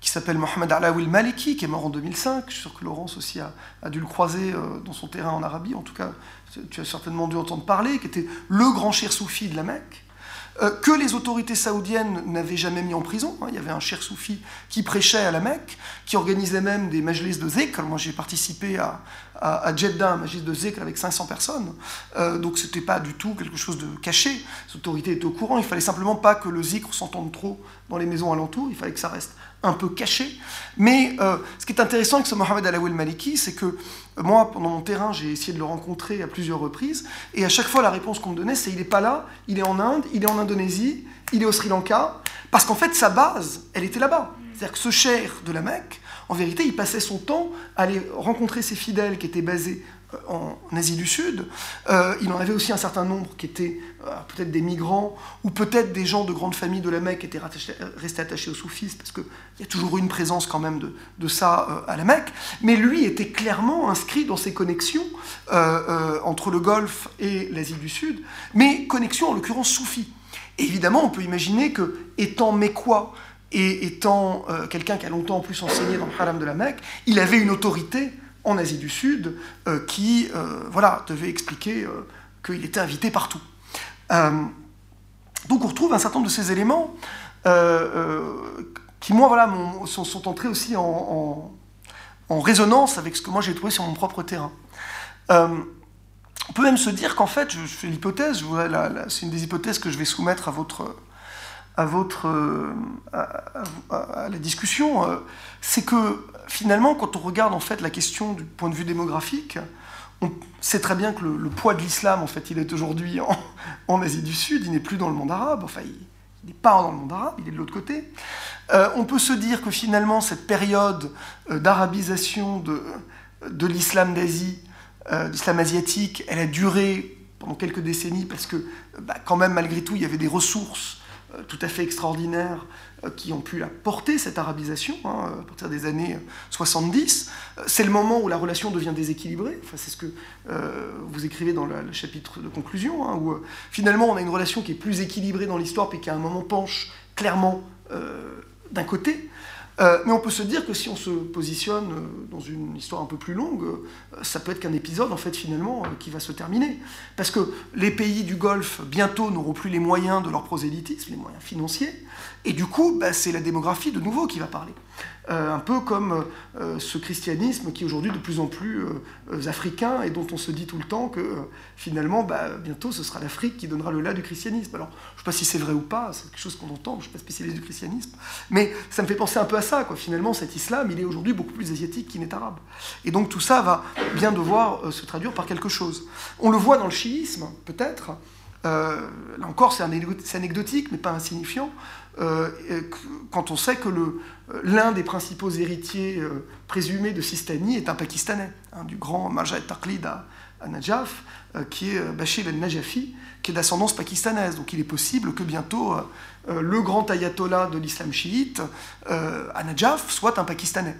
qui s'appelle Mohamed Alaoui Maliki, qui est mort en 2005. Je suis sûr que Laurence aussi a, dû le croiser euh, dans son terrain en Arabie. En tout cas, tu as certainement dû entendre parler, qui était le grand cher soufi de la Mecque. Euh, que les autorités saoudiennes n'avaient jamais mis en prison. Hein. Il y avait un cher soufi qui prêchait à la Mecque, qui organisait même des majlis de zikr. Moi, j'ai participé à, à, Jeddah, un majlis de zikr avec 500 personnes. Euh, donc, ce n'était pas du tout quelque chose de caché. Les autorités étaient au courant. Il fallait simplement pas que le zikr s'entende trop dans les maisons alentours. Il fallait que ça reste un peu caché. Mais euh, ce qui est intéressant avec ce Mohamed Alaoui Maliki, c'est que euh, moi, pendant mon terrain, j'ai essayé de le rencontrer à plusieurs reprises, et à chaque fois, la réponse qu'on me donnait, c'est il n'est pas là, il est en Inde, il est en Indonésie, il est au Sri Lanka, parce qu'en fait, sa base, elle était là-bas. C'est-à-dire que ce cher de la Mecque, en vérité, il passait son temps à aller rencontrer ses fidèles qui étaient basés en Asie du Sud. Euh, il en avait aussi un certain nombre qui étaient euh, peut-être des migrants ou peut-être des gens de grandes familles de la Mecque qui étaient restés attachés au soufisme, parce qu'il y a toujours eu une présence quand même de, ça euh, à la Mecque. Mais lui était clairement inscrit dans ces connexions entre le Golfe et l'Asie du Sud, mais connexions en l'occurrence soufis. évidemment, on peut imaginer que, étant mécois et étant quelqu'un qui a longtemps en plus enseigné dans le haram de la Mecque, il avait une autorité en Asie du Sud euh, qui euh, voilà, devait expliquer euh, qu'il était invité partout. donc on retrouve un certain nombre de ces éléments qui, moi, voilà, sont, entrés aussi en, résonance avec ce que moi j'ai trouvé sur mon propre terrain. on peut même se dire qu'en fait, je, fais l'hypothèse, c'est une des hypothèses que je vais soumettre à votre, à, votre, à, la discussion, c'est que finalement, quand on regarde en fait la question du point de vue démographique, on sait très bien que le, poids de l'islam, en fait, il est aujourd'hui <laughs> en, Asie du Sud, il n'est plus dans le monde arabe, enfin, il n'est pas dans le monde arabe, il est de l'autre côté. Euh, on peut se dire que finalement, cette période euh, d'arabisation de, de l'islam d'Asie, euh, l'islam asiatique, elle a duré pendant quelques décennies, parce que bah, quand même, malgré tout, il y avait des ressources euh, tout à fait extraordinaires qui ont pu porter cette arabisation hein, à partir des années 70. C'est le moment où la relation devient déséquilibrée. Enfin, c'est ce que vous écrivez dans le, chapitre de conclusion, hein, où finalement on a une relation qui est plus équilibrée dans l'histoire, puis qui à un moment penche clairement d'un côté. Euh, mais on peut se dire que si on se positionne euh, dans une histoire un peu plus longue, euh, ça peut être qu'un épisode, en fait, finalement, qui va se terminer. Parce que les pays du Golfe, bientôt, n'auront plus les moyens de leur prosélytisme, les moyens financiers, et du coup, bah, c'est la démographie de nouveau qui va parler. Euh, un peu comme euh, ce christianisme qui est aujourd'hui de plus en plus euh, africain et dont on se dit tout le temps que finalement, bah, bientôt, ce sera l'Afrique qui donnera le là du christianisme. Alors, je ne sais pas si c'est vrai ou pas, c'est quelque chose qu'on entend, je ne suis pas spécialiste du christianisme, mais ça me fait penser un peu à ça. Finalement, cet islam, il est aujourd'hui beaucoup plus asiatique qu'il n'est arabe. Et donc tout ça va bien devoir se traduire par quelque chose. On le voit dans le chiisme, peut-être. là encore, c'est anecdotique, mais pas insignifiant. Euh, quand on sait que euh, l'un des principaux héritiers euh, présumés de Sistani est un Pakistanais, du grand Majid Taqlid à, Najaf, qui est Bashir al-Najafi, qui est d'ascendance pakistanaise. Donc il est possible que bientôt le grand ayatollah de l'islam chiite à Najaf soit un Pakistanais.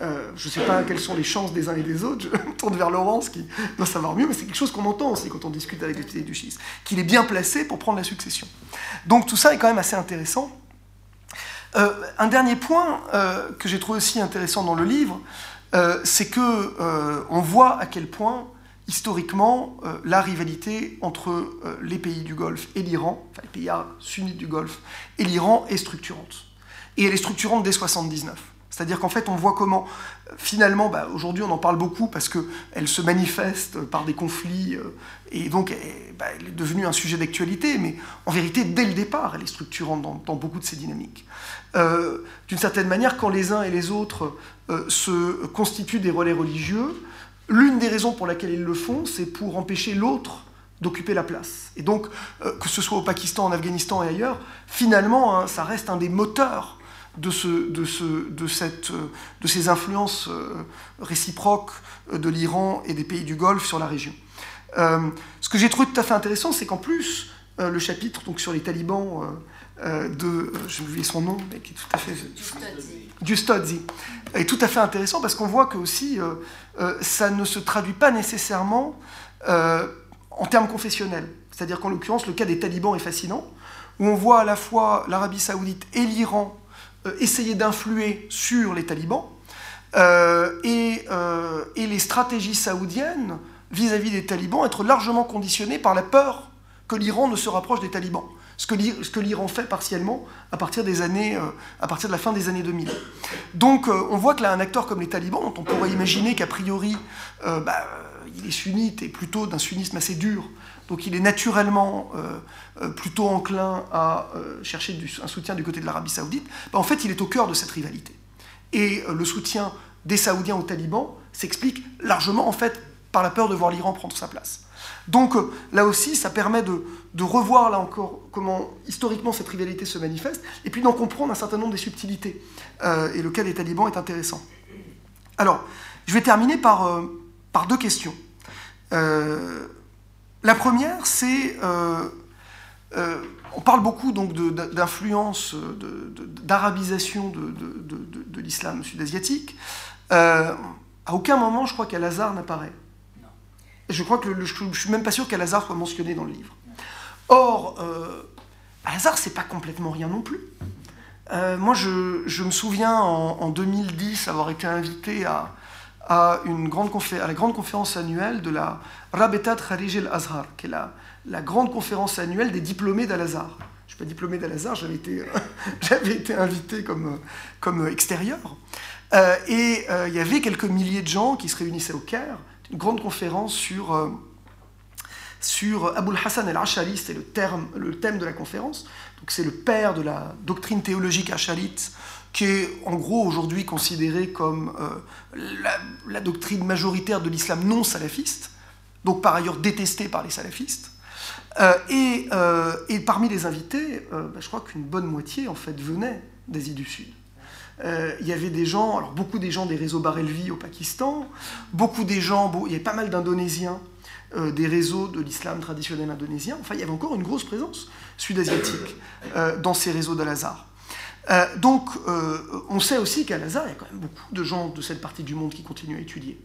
Je ne sais pas quelles sont les chances des uns et des autres, je me <laughs> tourne vers Laurence qui doit savoir mieux, mais c'est quelque chose qu'on entend aussi quand on discute avec les spécialistes du qu'il est bien placé pour prendre la succession. Donc tout ça est quand même assez intéressant. Euh, un dernier point euh, que j'ai trouvé aussi intéressant dans le livre, euh, c'est que on voit à quel point historiquement la rivalité entre les pays du Golfe et l'Iran, enfin les pays sunnites du Golfe et l'Iran est structurante. Et elle est structurante dès 79. C'est-à-dire qu'en fait, on voit comment, finalement, bah, aujourd'hui, on en parle beaucoup parce qu'elle se manifeste par des conflits et donc bah, elle est devenue un sujet d'actualité, mais en vérité, dès le départ, elle est structurante dans beaucoup de ces dynamiques. Euh, d'une certaine manière, quand les uns et les autres euh, se constituent des relais religieux, l'une des raisons pour laquelle ils le font, c'est pour empêcher l'autre d'occuper la place. Et donc, euh, que ce soit au Pakistan, en Afghanistan et ailleurs, finalement, hein, ça reste un des moteurs de, ce, de, ce, de, cette, de ces influences réciproques de l'Iran et des pays du Golfe sur la région. ce que j'ai trouvé tout à fait intéressant, c'est qu'en plus, le chapitre donc, sur les talibans euh, de, euh, je oublié son nom, mais qui est tout à fait... Giustozzi. est tout à fait intéressant parce qu'on voit que aussi, euh, ça ne se traduit pas nécessairement en termes confessionnels. C'est-à-dire qu'en l'occurrence, le cas des talibans est fascinant, où on voit à la fois l'Arabie saoudite et l'Iran essayer d'influer sur les talibans, et, et, les stratégies saoudiennes vis-à-vis -vis des talibans être largement conditionnées par la peur que l'Iran ne se rapproche des talibans ce que l'Iran fait partiellement à partir, des années, euh, à partir de la fin des années 2000. Donc euh, on voit que là, un acteur comme les talibans, dont on pourrait imaginer qu'a priori euh, bah, il est sunnite et plutôt d'un sunnisme assez dur, donc il est naturellement plutôt enclin à chercher un soutien du côté de l'Arabie saoudite, bah, en fait il est au cœur de cette rivalité. Et le soutien des Saoudiens aux talibans s'explique largement en fait par la peur de voir l'Iran prendre sa place. Donc euh, là aussi, ça permet de, revoir là encore comment historiquement cette rivalité se manifeste, et puis d'en comprendre un certain nombre des subtilités. Euh, et le cas des talibans est intéressant. Alors, je vais terminer euh, par deux questions. La première, c'est... on parle beaucoup donc d'influence, d'arabisation de, de l'islam sud-asiatique. à aucun moment, je crois qu'Al-Azhar n'apparaît je crois que je ne suis même pas sûr qu'Al-Azhar soit mentionné dans le livre. Or, euh, Al-Azhar, c'est pas complètement rien non plus. Euh, moi, je, me souviens en, 2010 avoir été invité à, à, la grande conférence annuelle de la Rabetat Kharij al-Azhar, qui est la, grande conférence annuelle des diplômés d'Al-Azhar. Je ne suis pas diplômé d'Al-Azhar, j'avais été, <laughs> invité comme, extérieur. Euh, et il y avait quelques milliers de gens qui se réunissaient au Caire une grande conférence sur, euh, Abul Hassan al-Ashari, c'est le, thème de la conférence. C'est le père de la doctrine théologique acharite, qui est en gros aujourd'hui considéré comme euh, la, doctrine majoritaire de l'islam non salafiste, donc par ailleurs détestée par les salafistes. Euh, et, et, parmi les invités, bah, je crois qu'une bonne moitié en fait venait d'Asie du Sud. Euh, il y avait des gens, alors beaucoup des gens des réseaux Barelvi au Pakistan, beaucoup des gens, il y avait pas mal d'Indonésiens des réseaux de l'islam traditionnel indonésien. Enfin, il y avait encore une grosse présence sud-asiatique dans ces réseaux d'Al-Azhar. Donc, on sait aussi qu'à Al-Azhar, il y a quand même beaucoup de gens de cette partie du monde qui continuent à étudier.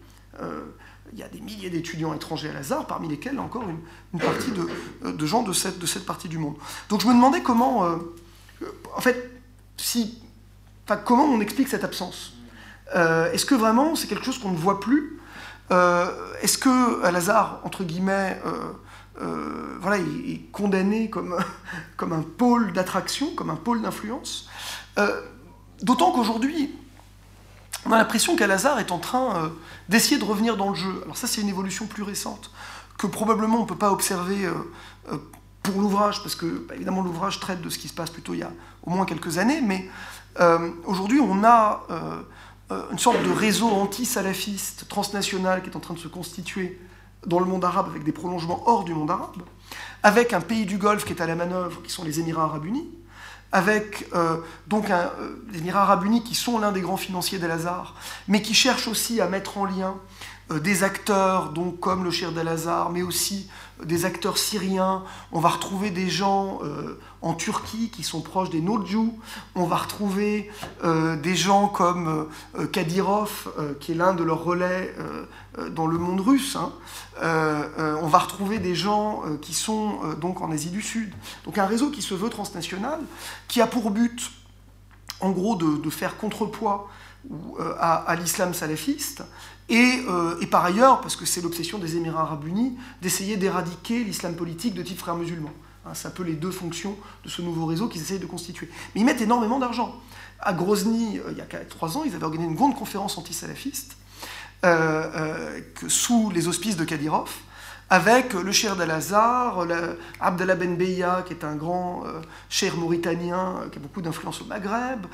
il y a des milliers d'étudiants étrangers à Lazare, parmi lesquels encore une, partie de, gens de cette, partie du monde. Donc je me demandais comment, en fait, si, comment on explique cette absence? Euh, Est-ce que vraiment c'est quelque chose qu'on ne voit plus? Euh, Est-ce que Al-Azhar, entre guillemets, euh, voilà, est, condamné comme, <laughs> comme un pôle d'attraction, comme un pôle d'influence D'autant qu'aujourd'hui, on a l'impression qu'Al-Azhar est en train d'essayer de revenir dans le jeu. Alors ça, c'est une évolution plus récente que probablement on ne peut pas observer pour l'ouvrage, parce que bah, évidemment l'ouvrage traite de ce qui se passe plutôt il y a au moins quelques années, mais euh, aujourd'hui on a euh, euh, une sorte de réseau anti-salafiste transnational qui est en train de se constituer dans le monde arabe avec des prolongements hors du monde arabe, avec un pays du Golfe qui est à la manœuvre, qui sont les Émirats arabes unis, avec donc les Émirats arabes unis qui sont l'un des grands financiers d'Al-Azhar, mais qui cherchent aussi à mettre en lien des acteurs donc, comme le Cher d'Al-Azhar, mais aussi des acteurs syriens, on va retrouver des gens euh, en Turquie qui sont proches des Nodjou, on va retrouver euh, des gens comme euh, Kadyrov, qui est l'un de leurs relais dans le monde russe, hein. on va retrouver des gens qui sont donc en Asie du Sud. Donc un réseau qui se veut transnational, qui a pour but, en gros, de, faire contrepoids à l'islam salafiste, euh, et, par ailleurs, parce que c'est l'obsession des Émirats arabes unis, d'essayer d'éradiquer l'islam politique de type frères musulmans. Hein, c'est un peu les deux fonctions de ce nouveau réseau qu'ils essayent de constituer. Mais ils mettent énormément d'argent. À Grozny, euh, il y a trois ans, ils avaient organisé une grande conférence anti-salafiste euh, sous les auspices de Kadyrov avec le cher d'Al-Azhar, Abdallah Ben Beya, qui est un grand euh, cher mauritanien euh, qui a beaucoup d'influence au Maghreb,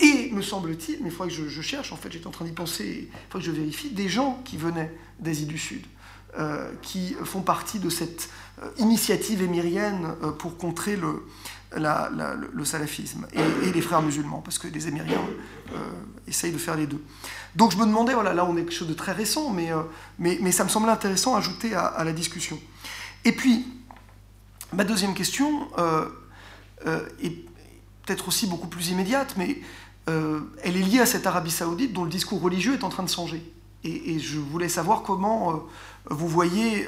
et, me semble-t-il, mais il faudrait que je, cherche, en fait j'étais en train d'y penser, il faudrait que je vérifie, des gens qui venaient d'Asie du Sud, euh, qui font partie de cette initiative émirienne pour contrer le, le, salafisme et, les frères musulmans, parce que les Émiriens essayent de faire les deux. Donc je me demandais, voilà, là on est quelque chose de très récent, mais, euh, mais, mais, ça me semblait intéressant à ajouter à, la discussion. Et puis, ma deuxième question euh, euh, est peut-être aussi beaucoup plus immédiate, mais elle est liée à cette Arabie saoudite dont le discours religieux est en train de changer. Et, je voulais savoir comment vous voyez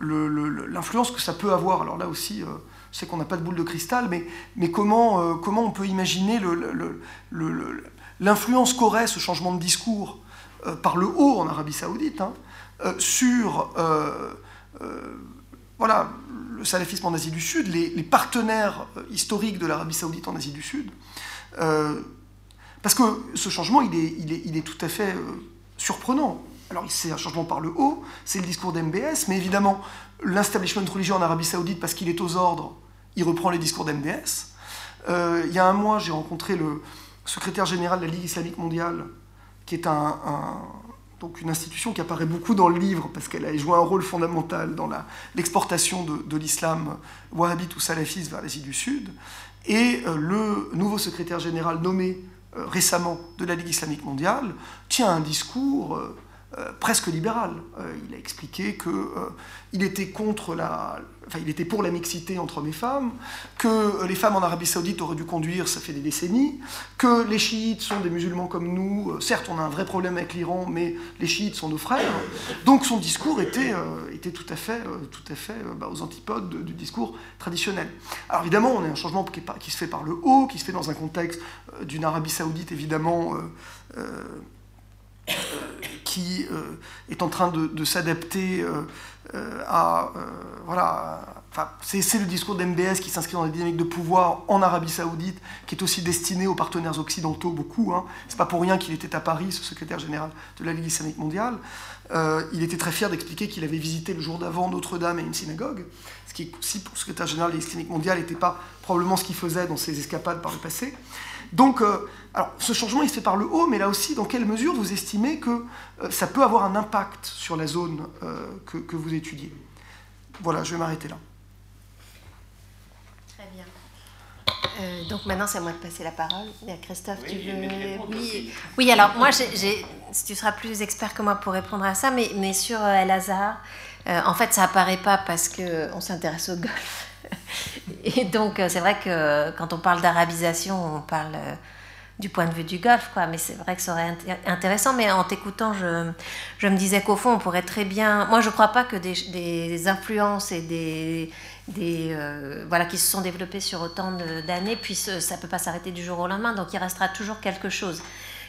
l'influence que ça peut avoir. Alors là aussi, je sais qu'on n'a pas de boule de cristal, mais, mais comment, comment on peut imaginer l'influence qu'aurait ce changement de discours euh, par le haut en Arabie saoudite hein, euh, sur euh, voilà, le salafisme en Asie du Sud, les, partenaires historiques de l'Arabie saoudite en Asie du Sud. parce que ce changement, il est, il est, il est tout à fait surprenant. Alors c'est un changement par le haut, c'est le discours d'MBS, mais évidemment, l'establishment religieux en Arabie saoudite, parce qu'il est aux ordres, il reprend les discours d'MBS. il y a un mois, j'ai rencontré le, secrétaire général de la Ligue islamique mondiale, qui est une institution qui apparaît beaucoup dans le livre parce qu'elle a joué un rôle fondamental dans l'exportation de, l'islam wahhabite ou salafiste vers l'Asie du Sud, et euh, le nouveau secrétaire général nommé euh, récemment de la Ligue islamique mondiale tient un discours euh, euh, presque libéral. Euh, il a expliqué qu'il euh, était contre la, enfin, il était pour la mixité entre hommes et femmes, que les femmes en Arabie Saoudite auraient dû conduire, ça fait des décennies, que les chiites sont des musulmans comme nous. certes, on a un vrai problème avec l'Iran, mais les chiites sont nos frères. Donc son discours était, était tout à fait, tout à fait bah, aux antipodes du discours traditionnel. Alors évidemment, on a un changement qui, se fait par le haut, qui se fait dans un contexte d'une Arabie Saoudite évidemment qui euh, est en train de, s'adapter euh, à. Euh, voilà. C'est le discours d'MBS qui s'inscrit dans la dynamique de pouvoir en Arabie Saoudite, qui est aussi destiné aux partenaires occidentaux, beaucoup. Hein. C'est pas pour rien qu'il était à Paris, ce secrétaire général de la Ligue islamique mondiale. il était très fier d'expliquer qu'il avait visité le jour d'avant Notre-Dame et une synagogue, ce qui, aussi, pour le secrétaire général de la Ligue islamique mondiale, n'était pas probablement ce qu'il faisait dans ses escapades par le passé. Donc, euh, alors, ce changement, il se fait par le haut, mais là aussi, dans quelle mesure vous estimez que euh, ça peut avoir un impact sur la zone euh, que, vous étudiez? Voilà, je vais m'arrêter là. Très bien. Euh, donc maintenant, c'est à moi de passer la parole. Christophe, tu veux. Oui. oui, alors moi, tu seras plus expert que moi pour répondre à ça, mais, mais sur euh, El Hazar, euh, en fait, ça apparaît pas parce qu'on s'intéresse au golf. <laughs> Et donc, c'est vrai que quand on parle d'arabisation, on parle du point de vue du golf, quoi. Mais c'est vrai que ça aurait intéressant. Mais en t'écoutant, je, je me disais qu'au fond, on pourrait très bien. Moi, je ne crois pas que des, influences et des des, euh, voilà, qui se sont développés sur autant d'années, puis ça ne peut pas s'arrêter du jour au lendemain, donc il restera toujours quelque chose.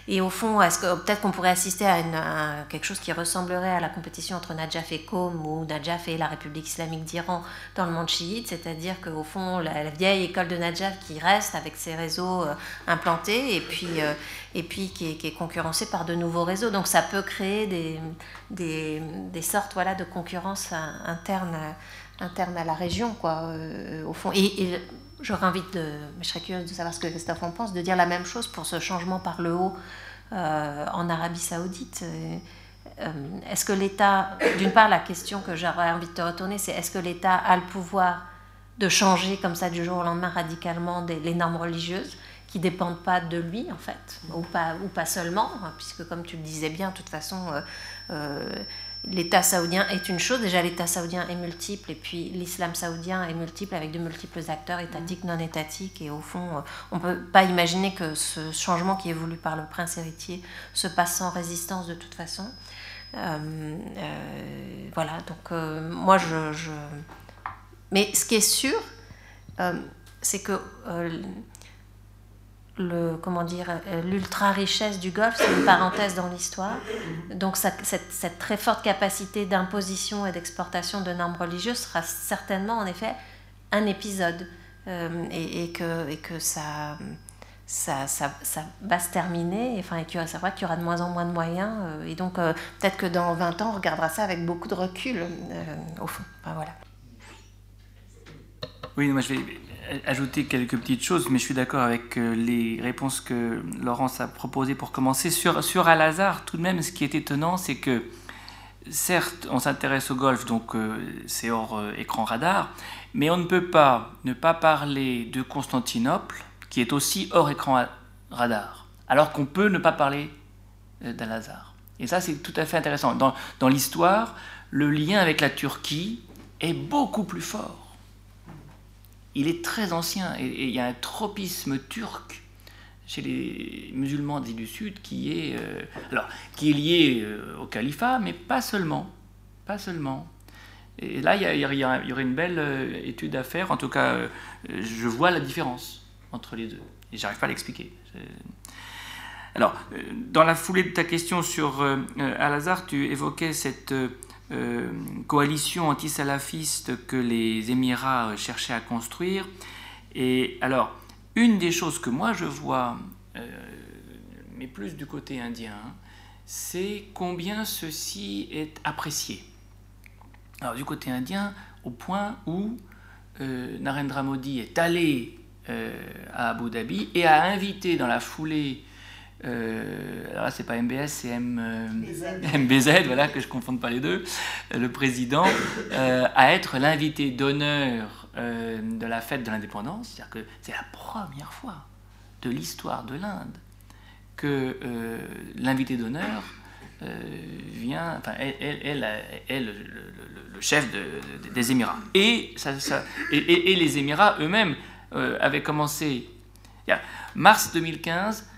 Et au fond, est-ce que peut-être qu'on pourrait assister à, quelque chose qui ressemblerait à la compétition entre Najaf et Qom ou Najaf et la République islamique d'Iran dans le monde chiite, c'est-à-dire qu'au fond, la, vieille école de Najaf qui reste avec ses réseaux euh, implantés et puis, euh, et puis qui, est, concurrencée par de nouveaux réseaux. Donc ça peut créer des, des, sortes voilà, de concurrence interne interne à la région, quoi, euh, au fond. Et, j'aurais envie de, je serais curieuse de savoir ce que Christophe en pense, de dire la même chose pour ce changement par le haut euh, en Arabie Saoudite. Euh, est-ce que l'État, d'une part, la question que j'aurais envie de te retourner, c'est est-ce que l'État a le pouvoir de changer comme ça du jour au lendemain radicalement des, les normes religieuses qui dépendent pas de lui en fait, ou pas, ou pas seulement, hein, puisque comme tu le disais bien, de toute façon, l'État saoudien est une chose. Déjà, l'État saoudien est multiple, et puis l'islam saoudien est multiple avec de multiples acteurs étatiques, non étatiques. Et au fond, euh, on ne peut pas imaginer que ce changement qui est voulu par le prince héritier se passe sans résistance de toute façon. Euh, euh, voilà, donc moi, je, je, Mais ce qui est sûr, c'est que le, comment dire, euh, l'ultra richesse du Golfe, c'est une parenthèse dans l'histoire. Donc cette, très forte capacité d'imposition et d'exportation de normes religieuses sera certainement en effet un épisode euh, et, que, et que ça, ça, ça, ça, va se terminer. Enfin, et c'est vrai qu'il y aura de moins en moins de moyens. Euh, et donc peut-être que dans 20 ans, on regardera ça avec beaucoup de recul au fond. voilà. Oui, moi je vais ajouter quelques petites choses, mais je suis d'accord avec euh, les réponses que Laurence a proposées pour commencer. Sur, sur Al-Azhar, tout de même, ce qui est étonnant, c'est que, certes, on s'intéresse au golf, donc euh, c'est hors euh, écran radar, mais on ne peut pas ne pas parler de Constantinople, qui est aussi hors écran radar, alors qu'on peut ne pas parler d'Al-Azhar. Et ça, c'est tout à fait intéressant. Dans l'histoire, le lien avec la Turquie est beaucoup plus fort il est très ancien et, il y a un tropisme turc chez les musulmans du Sud qui est, euh, alors, qui est lié euh, au califat, mais pas seulement. Pas seulement. Et là, il y, aurait une belle euh, étude à faire. En tout cas, je vois la différence entre les deux. Et j'arrive pas à l'expliquer. Alors, dans la foulée de ta question sur Al-Azhar, tu évoquais cette euh, coalition anti-salafiste que les Émirats cherchaient à construire. Et alors, une des choses que moi je vois, euh, mais plus du côté indien, c'est combien ceci est apprécié. Alors du côté indien, au point où euh, Narendra Modi est allé à Abu Dhabi et a invité dans la foulée euh, alors là, c'est pas MBS, c'est MBZ, euh, <laughs> voilà, que je ne confonde pas les deux, euh, le président, à être l'invité d'honneur de la fête de l'indépendance. C'est-à-dire que c'est la première fois de l'histoire de l'Inde que l'invité d'honneur vient, enfin, elle, est le, chef des Émirats. Et, ça, et, et, les Émirats eux-mêmes avaient commencé, mars 2015,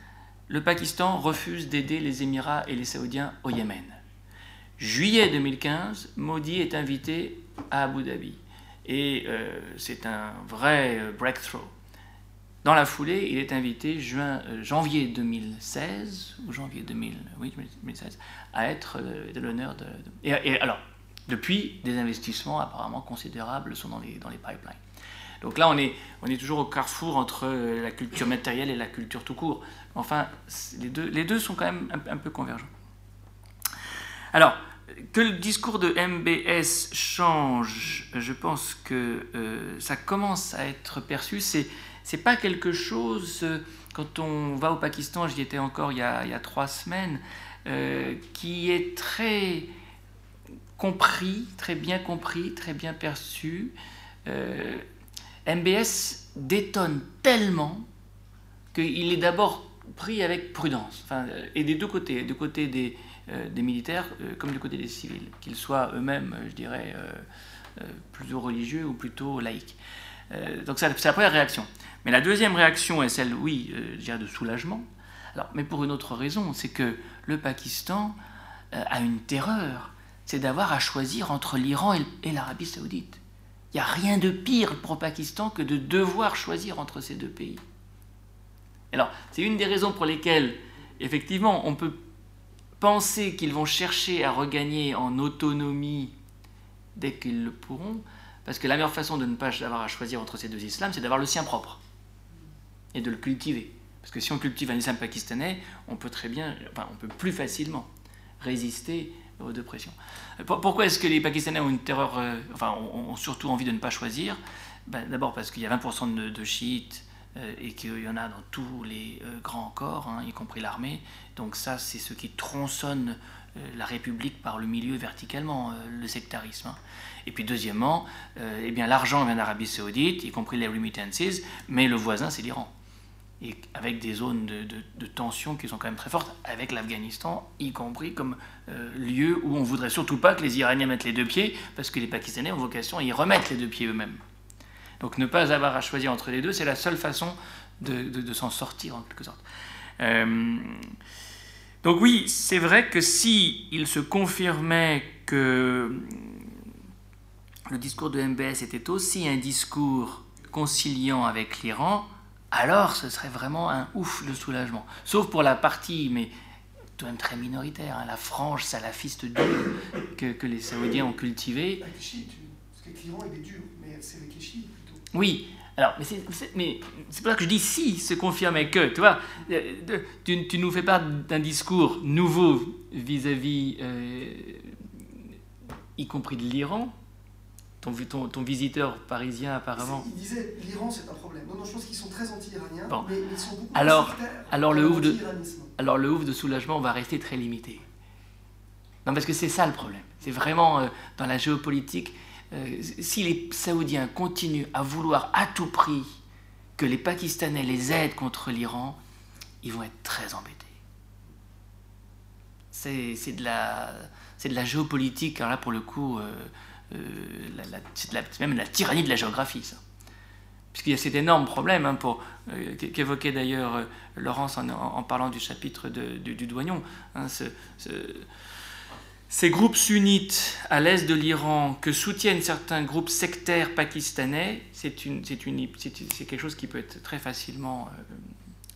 le Pakistan refuse d'aider les Émirats et les Saoudiens au Yémen. Juillet 2015, Modi est invité à Abu Dhabi. Et euh, c'est un vrai euh, breakthrough. Dans la foulée, il est invité euh, janvier 2016, ou janvier 2016, à être de l'honneur de... Et, alors, depuis, des investissements apparemment considérables sont dans les, dans les pipelines. Donc là, on est, on est toujours au carrefour entre la culture matérielle et la culture tout court. Enfin, les deux, sont quand même un, peu convergents. Alors, que le discours de MBS change, je pense que euh, ça commence à être perçu. C'est pas quelque chose euh, quand on va au Pakistan, j'y étais encore il y a, il y a trois semaines, euh, qui est très compris, très bien compris, très bien perçu. MBS détonne tellement qu'il est d'abord pris avec prudence, enfin, et des deux côtés, du côté des, des militaires comme du côté des civils, qu'ils soient eux-mêmes, je dirais, plutôt religieux ou plutôt laïcs. donc c'est la première réaction. Mais la deuxième réaction est celle, oui, euh, de soulagement. Alors, mais pour une autre raison, c'est que le Pakistan a une terreur, c'est d'avoir à choisir entre l'Iran et l'Arabie saoudite. Il n'y a rien de pire pour le Pakistan que de devoir choisir entre ces deux pays. Alors, c'est une des raisons pour lesquelles, effectivement, on peut penser qu'ils vont chercher à regagner en autonomie dès qu'ils le pourront, parce que la meilleure façon de ne pas avoir à choisir entre ces deux islams, c'est d'avoir le sien propre et de le cultiver. Parce que si on cultive un islam pakistanais, on peut très bien, enfin, on peut plus facilement résister aux pressions. Pourquoi est-ce que les Pakistanais ont une terreur, euh, enfin, ont, surtout envie de ne pas choisir? Ben, D'abord parce qu'il y a 20% de, chiites euh, et qu'il y en a dans tous les euh, grands corps, hein, y compris l'armée. Donc ça, c'est ce qui tronçonne la République par le milieu verticalement, le sectarisme. Hein. Et puis deuxièmement, eh bien l'argent vient d'Arabie Saoudite, y compris les remittances, mais le voisin, c'est l'Iran et avec des zones de, de, tension qui sont quand même très fortes, avec l'Afghanistan, y compris comme euh, lieu où on voudrait surtout pas que les Iraniens mettent les deux pieds, parce que les Pakistanais ont vocation à y remettre les deux pieds eux-mêmes. Donc ne pas avoir à choisir entre les deux, c'est la seule façon de, de s'en sortir en quelque sorte. Euh, donc oui, c'est vrai que si il se confirmait que le discours de MBS était aussi un discours conciliant avec l'Iran, alors ce serait vraiment un ouf de soulagement. Sauf pour la partie, mais tout même très minoritaire, hein, la frange salafiste dure que, les Saoudiens ont cultivée. Parce que l'Iran est dur, mais c'est. Oui, alors, mais c'est pour ça que je dis si se confirmait que, tu vois, euh, tu, tu nous fais part d'un discours nouveau vis-à-vis, euh, y compris de l'Iran, ton, ton, visiteur parisien apparemment. Il disait l'Iran c'est un problème. Non, non, je pense qu'ils sont très anti-iraniens, mais ils sont beaucoup alors, alors le ouf de Alors le ouf de soulagement va rester très limité. Non, parce que c'est ça le problème. C'est vraiment euh, dans la géopolitique, euh, si les Saoudiens continuent à vouloir à tout prix que les Pakistanais les aident contre l'Iran, ils vont être très embêtés. C'est de la géopolitique. Alors là, pour le coup, euh, euh, c'est même la tyrannie de la géographie, ça. Puisqu'il y a cet énorme problème, hein, qu'évoquait d'ailleurs Laurence en, parlant du chapitre du, du, Douanion. Hein, ces groupes sunnites à l'est de l'Iran que soutiennent certains groupes sectaires pakistanais, c'est quelque chose qui peut être très facilement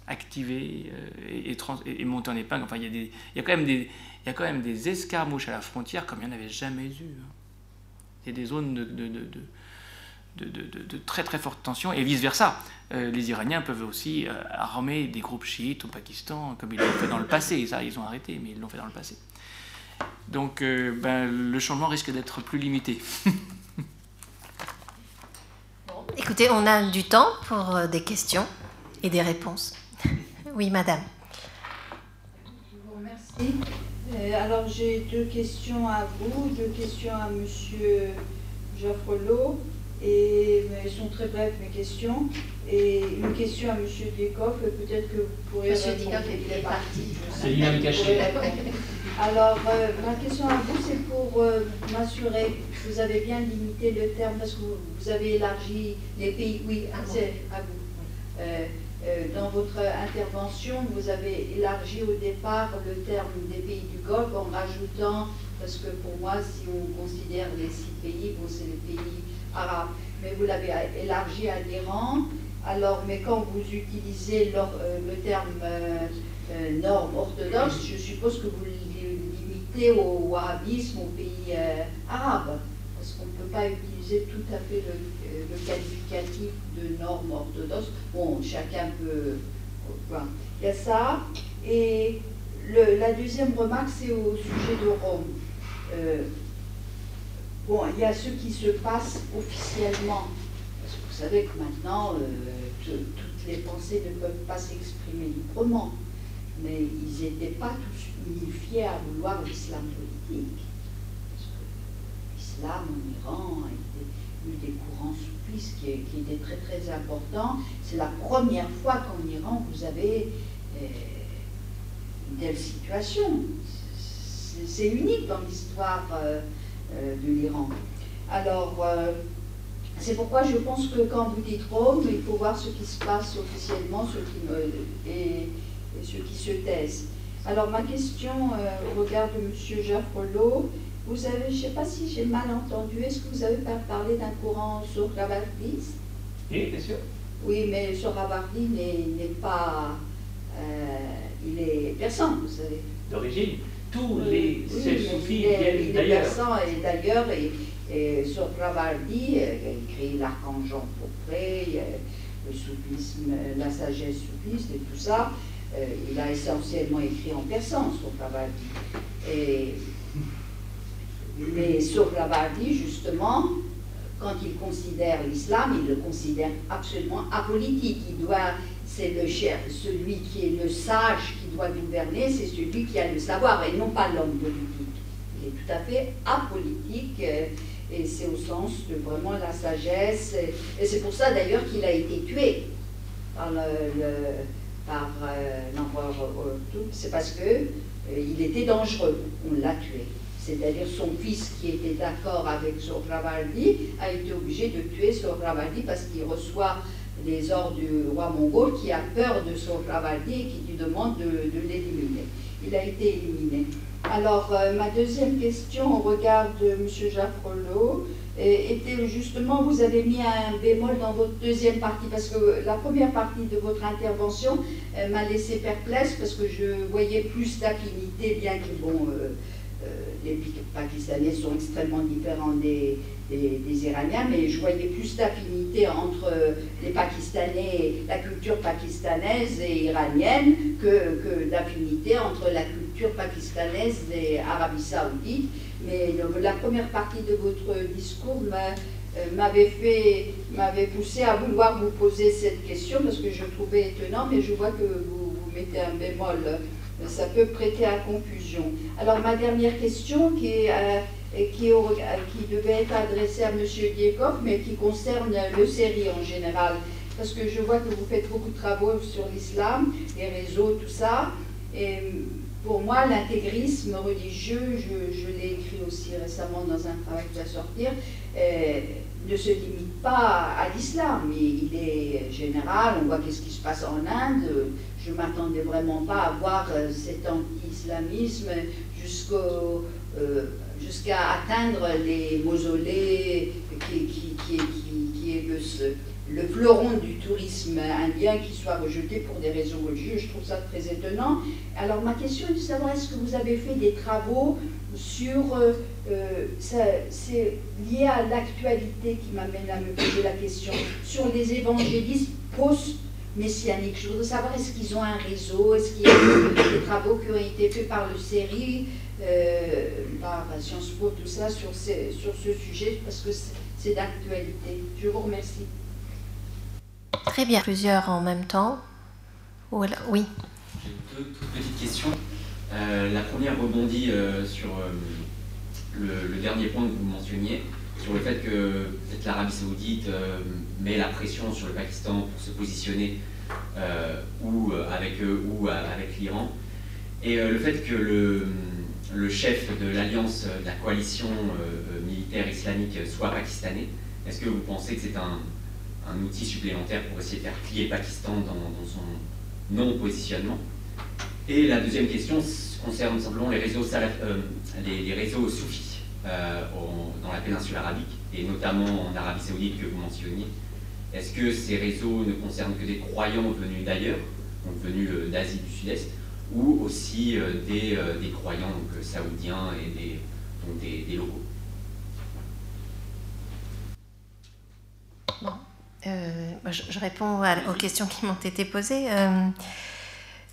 activé et, et, monté en épingle. Enfin, il y, a il, y a quand même des, il y a escarmouches à la frontière comme il n'y en avait jamais eu. Hein et des zones de, très très forte tension, et vice-versa. Euh, les Iraniens peuvent aussi euh, armer des groupes chiites au Pakistan, comme ils l'ont fait dans le passé. Ça, ils ont arrêté, mais ils l'ont fait dans le passé. Donc, euh, ben, le changement risque d'être plus limité. <laughs> écoutez, on a du temps pour des questions et des réponses. <laughs> oui, madame. Je vous remercie. Euh, alors j'ai deux questions à vous, deux questions à Monsieur Jaffrelot, et elles sont très brèves mes questions, et une question à Monsieur Diekoff, peut-être que vous pourrez Monsieur Diekoff est parti. C'est dynamique cachée. Alors euh, ma question à vous, c'est pour euh, m'assurer que vous avez bien limité le terme, parce que vous, avez élargi les pays, oui, c'est à vous. Euh, dans votre intervention, vous avez élargi au départ le terme des pays du Golfe en rajoutant, parce que pour moi, si on considère les six pays, bon, c'est les pays arabes, mais vous l'avez élargi à l'Iran. Alors, mais quand vous utilisez le, euh, terme euh, norme orthodoxe, je suppose que vous limitez au wahhabisme, aux pays arabes, parce qu'on ne peut pas utiliser tout à fait le, le qualificatif de normes orthodoxes. Bon, chacun peut. Il y a ça. Et la deuxième remarque, c'est au sujet de Rome. Euh, bon, il y a ce qui se passe officiellement. Parce que vous savez que maintenant, euh, toutes les pensées ne peuvent pas s'exprimer librement. Mais ils n'étaient pas tous unifiés à vouloir l'islam politique. L'islam en Iran a eu des courants soufistes qui, qui étaient très très importants. C'est la première fois qu'en Iran vous avez une telle situation. C'est unique dans l'histoire de l'Iran. Alors, c'est pourquoi je pense que quand vous dites Rome, il faut voir ce qui se passe officiellement ce qui, et, ceux qui se taisent. Alors ma question euh, au regard de M. Jaffrelot, vous avez, je ne sais pas si j'ai mal entendu, est-ce que vous avez parlé d'un courant sohravardi Oui, bien sûr. Oui, mais sohravardi n'est pas... Euh, il est persan, vous savez. D'origine. Tous les oui, soufis viennent d'ailleurs. Et d'ailleurs... Et euh, il a écrit L'archange pourpré, le soufisme, la sagesse soufiste et tout ça. Euh, il a essentiellement écrit en persan sur Ravardi. Et, mais sur Ravardi, justement, quand il considère l'islam, il le considère absolument apolitique. Il doit, c'est le chef, celui qui est le sage qui doit gouverner, c'est celui qui a le savoir et non pas l'homme politique. Il est tout à fait apolitique. Euh, et c'est au sens de vraiment la sagesse. Et, c'est pour ça d'ailleurs qu'il a été tué par l'empereur le, C'est parce que euh, il était dangereux. On l'a tué. C'est-à-dire son fils qui était d'accord avec Sohravardi a été obligé de tuer Sohravardi parce qu'il reçoit les ordres du roi mongol qui a peur de Sohravardi et qui lui demande de, l'éliminer. Il a été éliminé. Alors, euh, ma deuxième question au regard de M. Jaffrelot était justement, vous avez mis un bémol dans votre deuxième partie, parce que la première partie de votre intervention euh, m'a laissé perplexe, parce que je voyais plus d'affinité, bien que, bon, euh, les Pakistanais sont extrêmement différents des, des, Iraniens, mais je voyais plus d'affinité entre les Pakistanais, la culture pakistanaise et iranienne, que, que d'affinité entre la culture pakistanaise et Arabie Saoudite. Mais la première partie de votre discours euh, m'avait fait, m'avait poussé à vouloir vous poser cette question parce que je trouvais étonnant, mais je vois que vous, mettez un bémol. Ça peut prêter à confusion. Alors ma dernière question qui est euh, qui, devait être adressée à M. Diekov, mais qui concerne le série en général. Parce que je vois que vous faites beaucoup de travaux sur l'islam, les réseaux, tout ça. Et pour moi, l'intégrisme religieux, je, l'ai écrit aussi récemment dans un travail qui va sortir, euh, ne se limite pas à l'islam. Il, est général, on voit qu'est-ce qui se passe en Inde. Je ne m'attendais vraiment pas à voir euh, cet anti-islamisme. Euh, jusqu'à atteindre les mausolées qui, est le, le fleuron du tourisme indien qui soit rejeté pour des raisons religieuses. Je trouve ça très étonnant. Alors ma question est de savoir est-ce que vous avez fait des travaux sur... Euh, c'est lié à l'actualité qui m'amène à me poser la question, sur les évangélistes post-messianiques. Je voudrais savoir est-ce qu'ils ont un réseau, est-ce qu'il y a des travaux qui ont été faits par le série, euh, par Sciences Po, tout ça, sur, sur ce sujet, parce que c'est d'actualité. Je vous remercie. Très bien. Plusieurs en même temps. Oui. J'ai deux toutes petites questions. Euh, la première rebondit euh, sur euh, le, dernier point que vous mentionniez, sur le fait que l'Arabie saoudite met la pression sur le Pakistan pour se positionner ou avec eux ou avec l'Iran. Et le fait que le, le chef de l'alliance de la coalition militaire islamique soit pakistanais, est-ce que vous pensez que c'est un, un outil supplémentaire pour essayer de faire plier Pakistan dans, son non-positionnement? Et la deuxième question concerne simplement les réseaux, euh, les, réseaux soufis euh, dans la péninsule arabique, et notamment en Arabie saoudite que vous mentionniez. Est-ce que ces réseaux ne concernent que des croyants venus d'ailleurs, donc venus euh, d'Asie du Sud-Est, ou aussi des, des, croyants saoudiens et des, locaux? Euh, je, réponds aux questions qui m'ont été posées. Euh,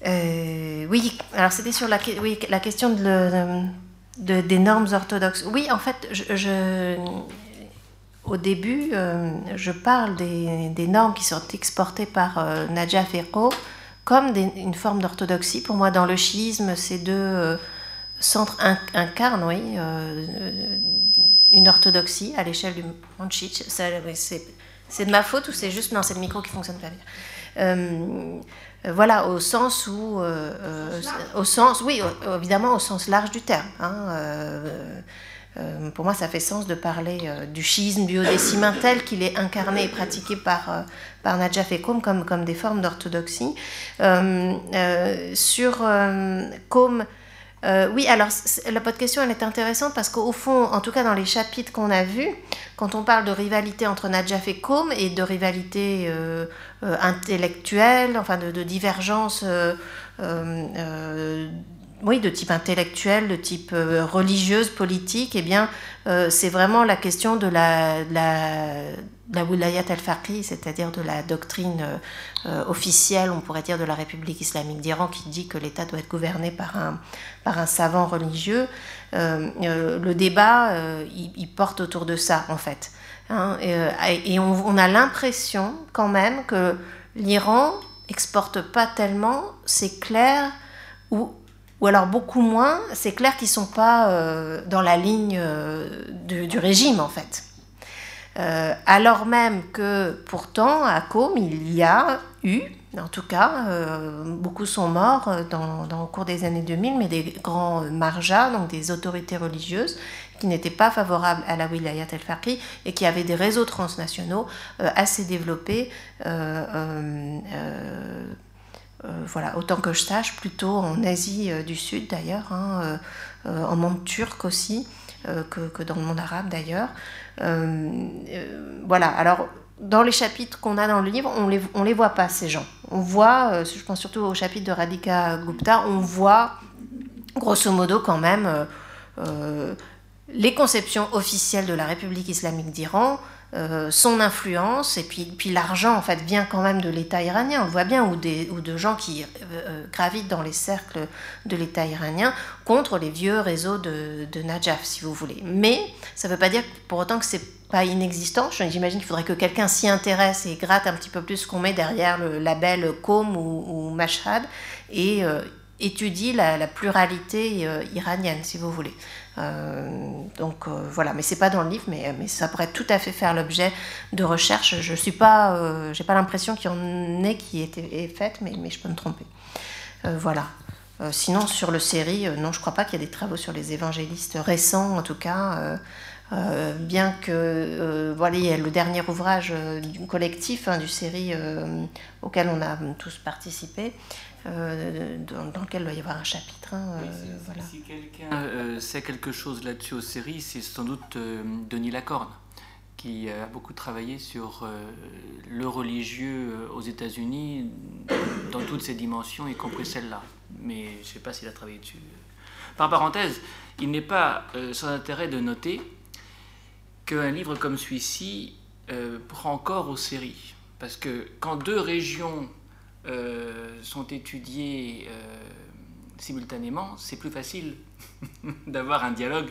euh, oui, alors c'était sur la question de, des normes orthodoxes. Oui, en fait, je, au début, je parle des, normes qui sont exportées par Nadja Ferro comme une forme d'orthodoxie. Pour moi, dans le chiisme, ces deux centres incarnent oui, une orthodoxie à l'échelle du Manchich. C'est de ma faute ou c'est juste non, c'est le micro qui fonctionne pas bien. Voilà, au sens où, au sens, oui, évidemment, au sens large du terme. Hein, euh, pour moi, ça fait sens de parler euh, du schisme duodécimain tel qu'il est incarné et pratiqué par, euh, par Najaf et comme, comme des formes d'orthodoxie. sur Qom, oui, alors la votre question elle est intéressante parce qu'au fond, en tout cas dans les chapitres qu'on a vus, quand on parle de rivalité entre Najaf et Qom et de rivalité intellectuelle, enfin de divergence oui, de type intellectuel, de type euh, religieuse, politique, eh bien, euh, c'est vraiment la question de la, la, la wilayat al-faqih, c'est-à-dire de la doctrine euh, officielle, on pourrait dire, de la République islamique d'Iran, qui dit que l'État doit être gouverné par un, par un savant religieux. le débat, il, porte autour de ça, en fait. Hein, et, on, on, a l'impression, quand même, que l'Iran exporte pas tellement, c'est clair, ou ou alors beaucoup moins, c'est clair qu'ils ne sont pas euh, dans la ligne euh, du, régime en fait. Euh, alors même que pourtant à Qom il y a eu, en tout cas, beaucoup sont morts dans, dans, au cours des années 2000, mais des grands marjas, donc des autorités religieuses qui n'étaient pas favorables à la wilayat el-Faqih et qui avaient des réseaux transnationaux assez développés voilà, autant que je sache, plutôt en Asie euh, du Sud d'ailleurs, hein, euh, en monde turc aussi, que, dans le monde arabe d'ailleurs. voilà, alors dans les chapitres qu'on a dans le livre, on les, on les voit pas, ces gens. On voit, je pense surtout au chapitre de Radhika Gupta, on voit grosso modo quand même les conceptions officielles de la République islamique d'Iran, euh, son influence, et puis, l'argent en fait vient quand même de l'État iranien, on le voit bien, ou, des, de gens qui euh, euh, gravitent dans les cercles de l'État iranien contre les vieux réseaux de, de Najaf, si vous voulez. Mais ça ne veut pas dire pour autant que c'est pas inexistant. J'imagine qu'il faudrait que quelqu'un s'y intéresse et gratte un petit peu plus ce qu'on met derrière le label Com ou, Mashhad et étudie la pluralité iranienne, si vous voulez. Euh, donc euh, voilà, mais c'est pas dans le livre, mais, ça pourrait tout à fait faire l'objet de recherches. Je suis pas, euh, j'ai pas l'impression qu'il y en ait qui été faite, mais, mais je peux me tromper. voilà. sinon, sur le série, non, je crois pas qu'il y ait des travaux sur les évangélistes récents, en tout cas. bien que voilà, il y a le dernier ouvrage du collectif hein, du série auquel on a tous participé, euh, dans, lequel il doit y avoir un chapitre. Hein, euh, voilà. Si quelqu'un euh, sait quelque chose là-dessus aux séries, c'est sans doute Denis Lacorne, qui a beaucoup travaillé sur le religieux aux États-Unis dans toutes ses dimensions, y compris celle-là. Mais je ne sais pas s'il a travaillé dessus. Par parenthèse, il n'est pas sans intérêt de noter qu'un livre comme celui-ci prend encore aux séries. Parce que quand deux régions euh, sont étudiés euh, simultanément, c'est plus facile <laughs> d'avoir un dialogue.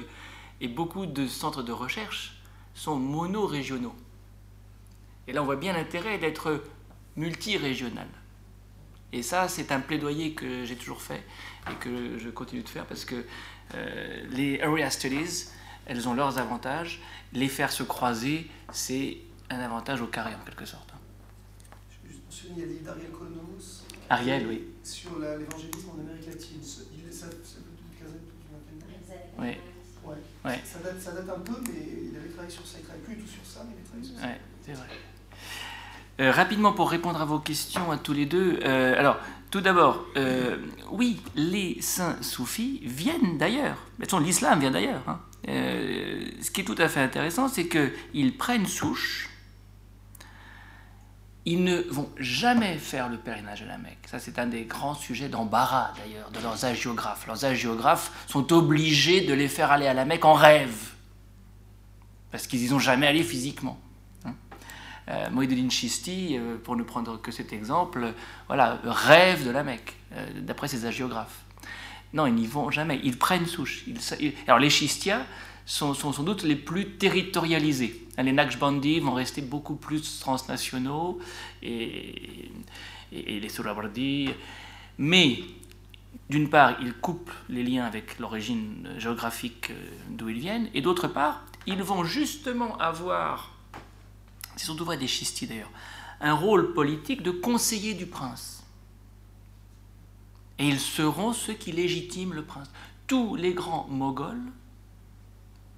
Et beaucoup de centres de recherche sont mono-régionaux. Et là, on voit bien l'intérêt d'être multi-régional. Et ça, c'est un plaidoyer que j'ai toujours fait et que je continue de faire parce que euh, les area studies, elles ont leurs avantages. Les faire se croiser, c'est un avantage au carré en quelque sorte. Je a des livres d'Ariel Ariel, oui. Sur l'évangélisme en Amérique latine. Il, ça, ça peut une quinzaine, une vingtaine Oui. Ouais. ouais. Ça, date, ça date un peu, mais il avait travaillé sur ça. Il travaille plus du tout sur ça, mais il avait travaillé sur ça. Ouais, c'est vrai. Euh, rapidement, pour répondre à vos questions à tous les deux, euh, alors, tout d'abord, euh, oui, les saints soufis viennent d'ailleurs. De toute l'islam vient d'ailleurs. Hein. Euh, ce qui est tout à fait intéressant, c'est qu'ils prennent souche ils ne vont jamais faire le pèlerinage à la Mecque. Ça, c'est un des grands sujets d'embarras, d'ailleurs, de leurs agiographes. Leurs agiographes sont obligés de les faire aller à la Mecque en rêve, parce qu'ils n'y sont jamais allés physiquement. Hein. Euh, euh, pour ne prendre que cet exemple, voilà, rêve de la Mecque, euh, d'après ses agiographes. Non, ils n'y vont jamais. Ils prennent souche. alors, les Chistias sont, sans doute les plus territorialisés. Les Naqshbandis vont rester beaucoup plus transnationaux et, les Surawardi. Mais, d'une part, ils coupent les liens avec l'origine géographique euh, d'où ils viennent, et d'autre part, ils vont justement avoir, c'est surtout vrai des Chistis d'ailleurs, un rôle politique de conseiller du prince. Et ils seront ceux qui légitiment le prince. Tous les grands moghols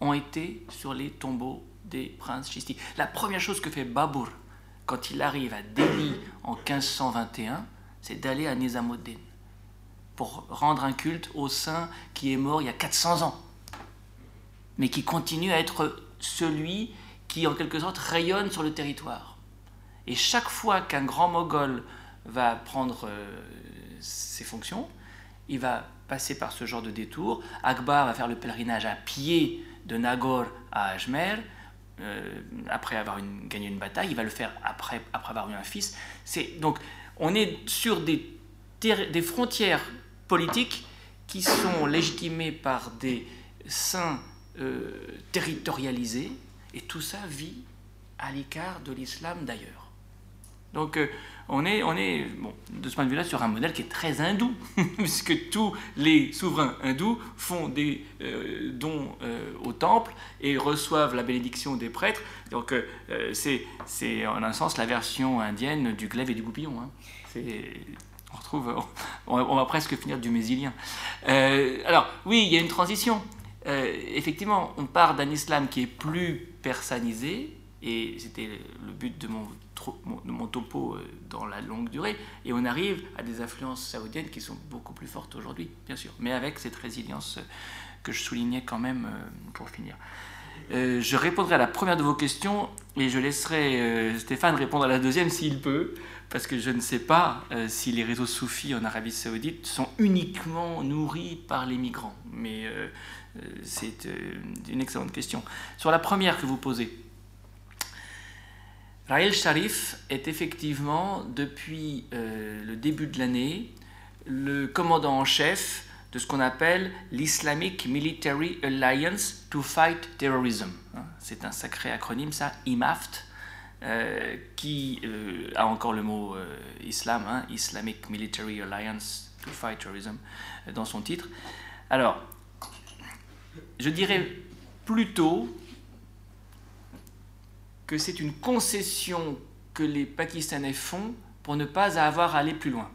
ont été sur les tombeaux des princes Chistis. La première chose que fait Babur quand il arrive à Delhi en 1521, c'est d'aller à Nizamuddin pour rendre un culte au saint qui est mort il y a 400 ans, mais qui continue à être celui qui, en quelque sorte, rayonne sur le territoire. Et chaque fois qu'un grand moghol va prendre euh, ses fonctions, il va passer par ce genre de détour. Akbar va faire le pèlerinage à pied de Nagore à Ajmer, euh, après avoir gagné une bataille, il va le faire après, avoir eu un fils. C'est, donc on est sur des, des frontières politiques qui sont légitimées par des saints euh, territorialisés, et tout ça vit à l'écart de l'islam d'ailleurs. Donc euh, on est, on est bon, de ce point de vue-là sur un modèle qui est très hindou, <laughs> puisque tous les souverains hindous font des euh, dons au temple et reçoivent la bénédiction des prêtres. Donc c'est en un sens la version indienne du glaive et du goupillon. Hein. On retrouve, <laughs> on, va presque finir du mésilien. alors oui, il y a une transition. effectivement, on part d'un islam qui est plus persanisé, et c'était le but de mon, de mon topo euh, dans la longue durée, et on arrive à des influences saoudiennes qui sont beaucoup plus fortes aujourd'hui, bien sûr, mais avec cette résilience euh, que je soulignais quand même euh, pour finir. je répondrai à la première de vos questions et je laisserai Stéphane répondre à la deuxième s'il peut, parce que je ne sais pas si les réseaux soufis en Arabie saoudite sont uniquement nourris par les migrants. Mais c'est une excellente question. Sur la première que vous posez, Raël Sharif est effectivement, depuis euh, le début de l'année, le commandant en chef de ce qu'on appelle l'Islamic Military Alliance to Fight Terrorism. Hein, c'est un sacré acronyme, ça, IMAFT, euh, qui euh, a encore le mot islam, hein, Islamic Military Alliance to Fight Terrorism, dans son titre. Alors, je dirais plutôt que c'est une concession que les Pakistanais font pour ne pas avoir à aller plus loin.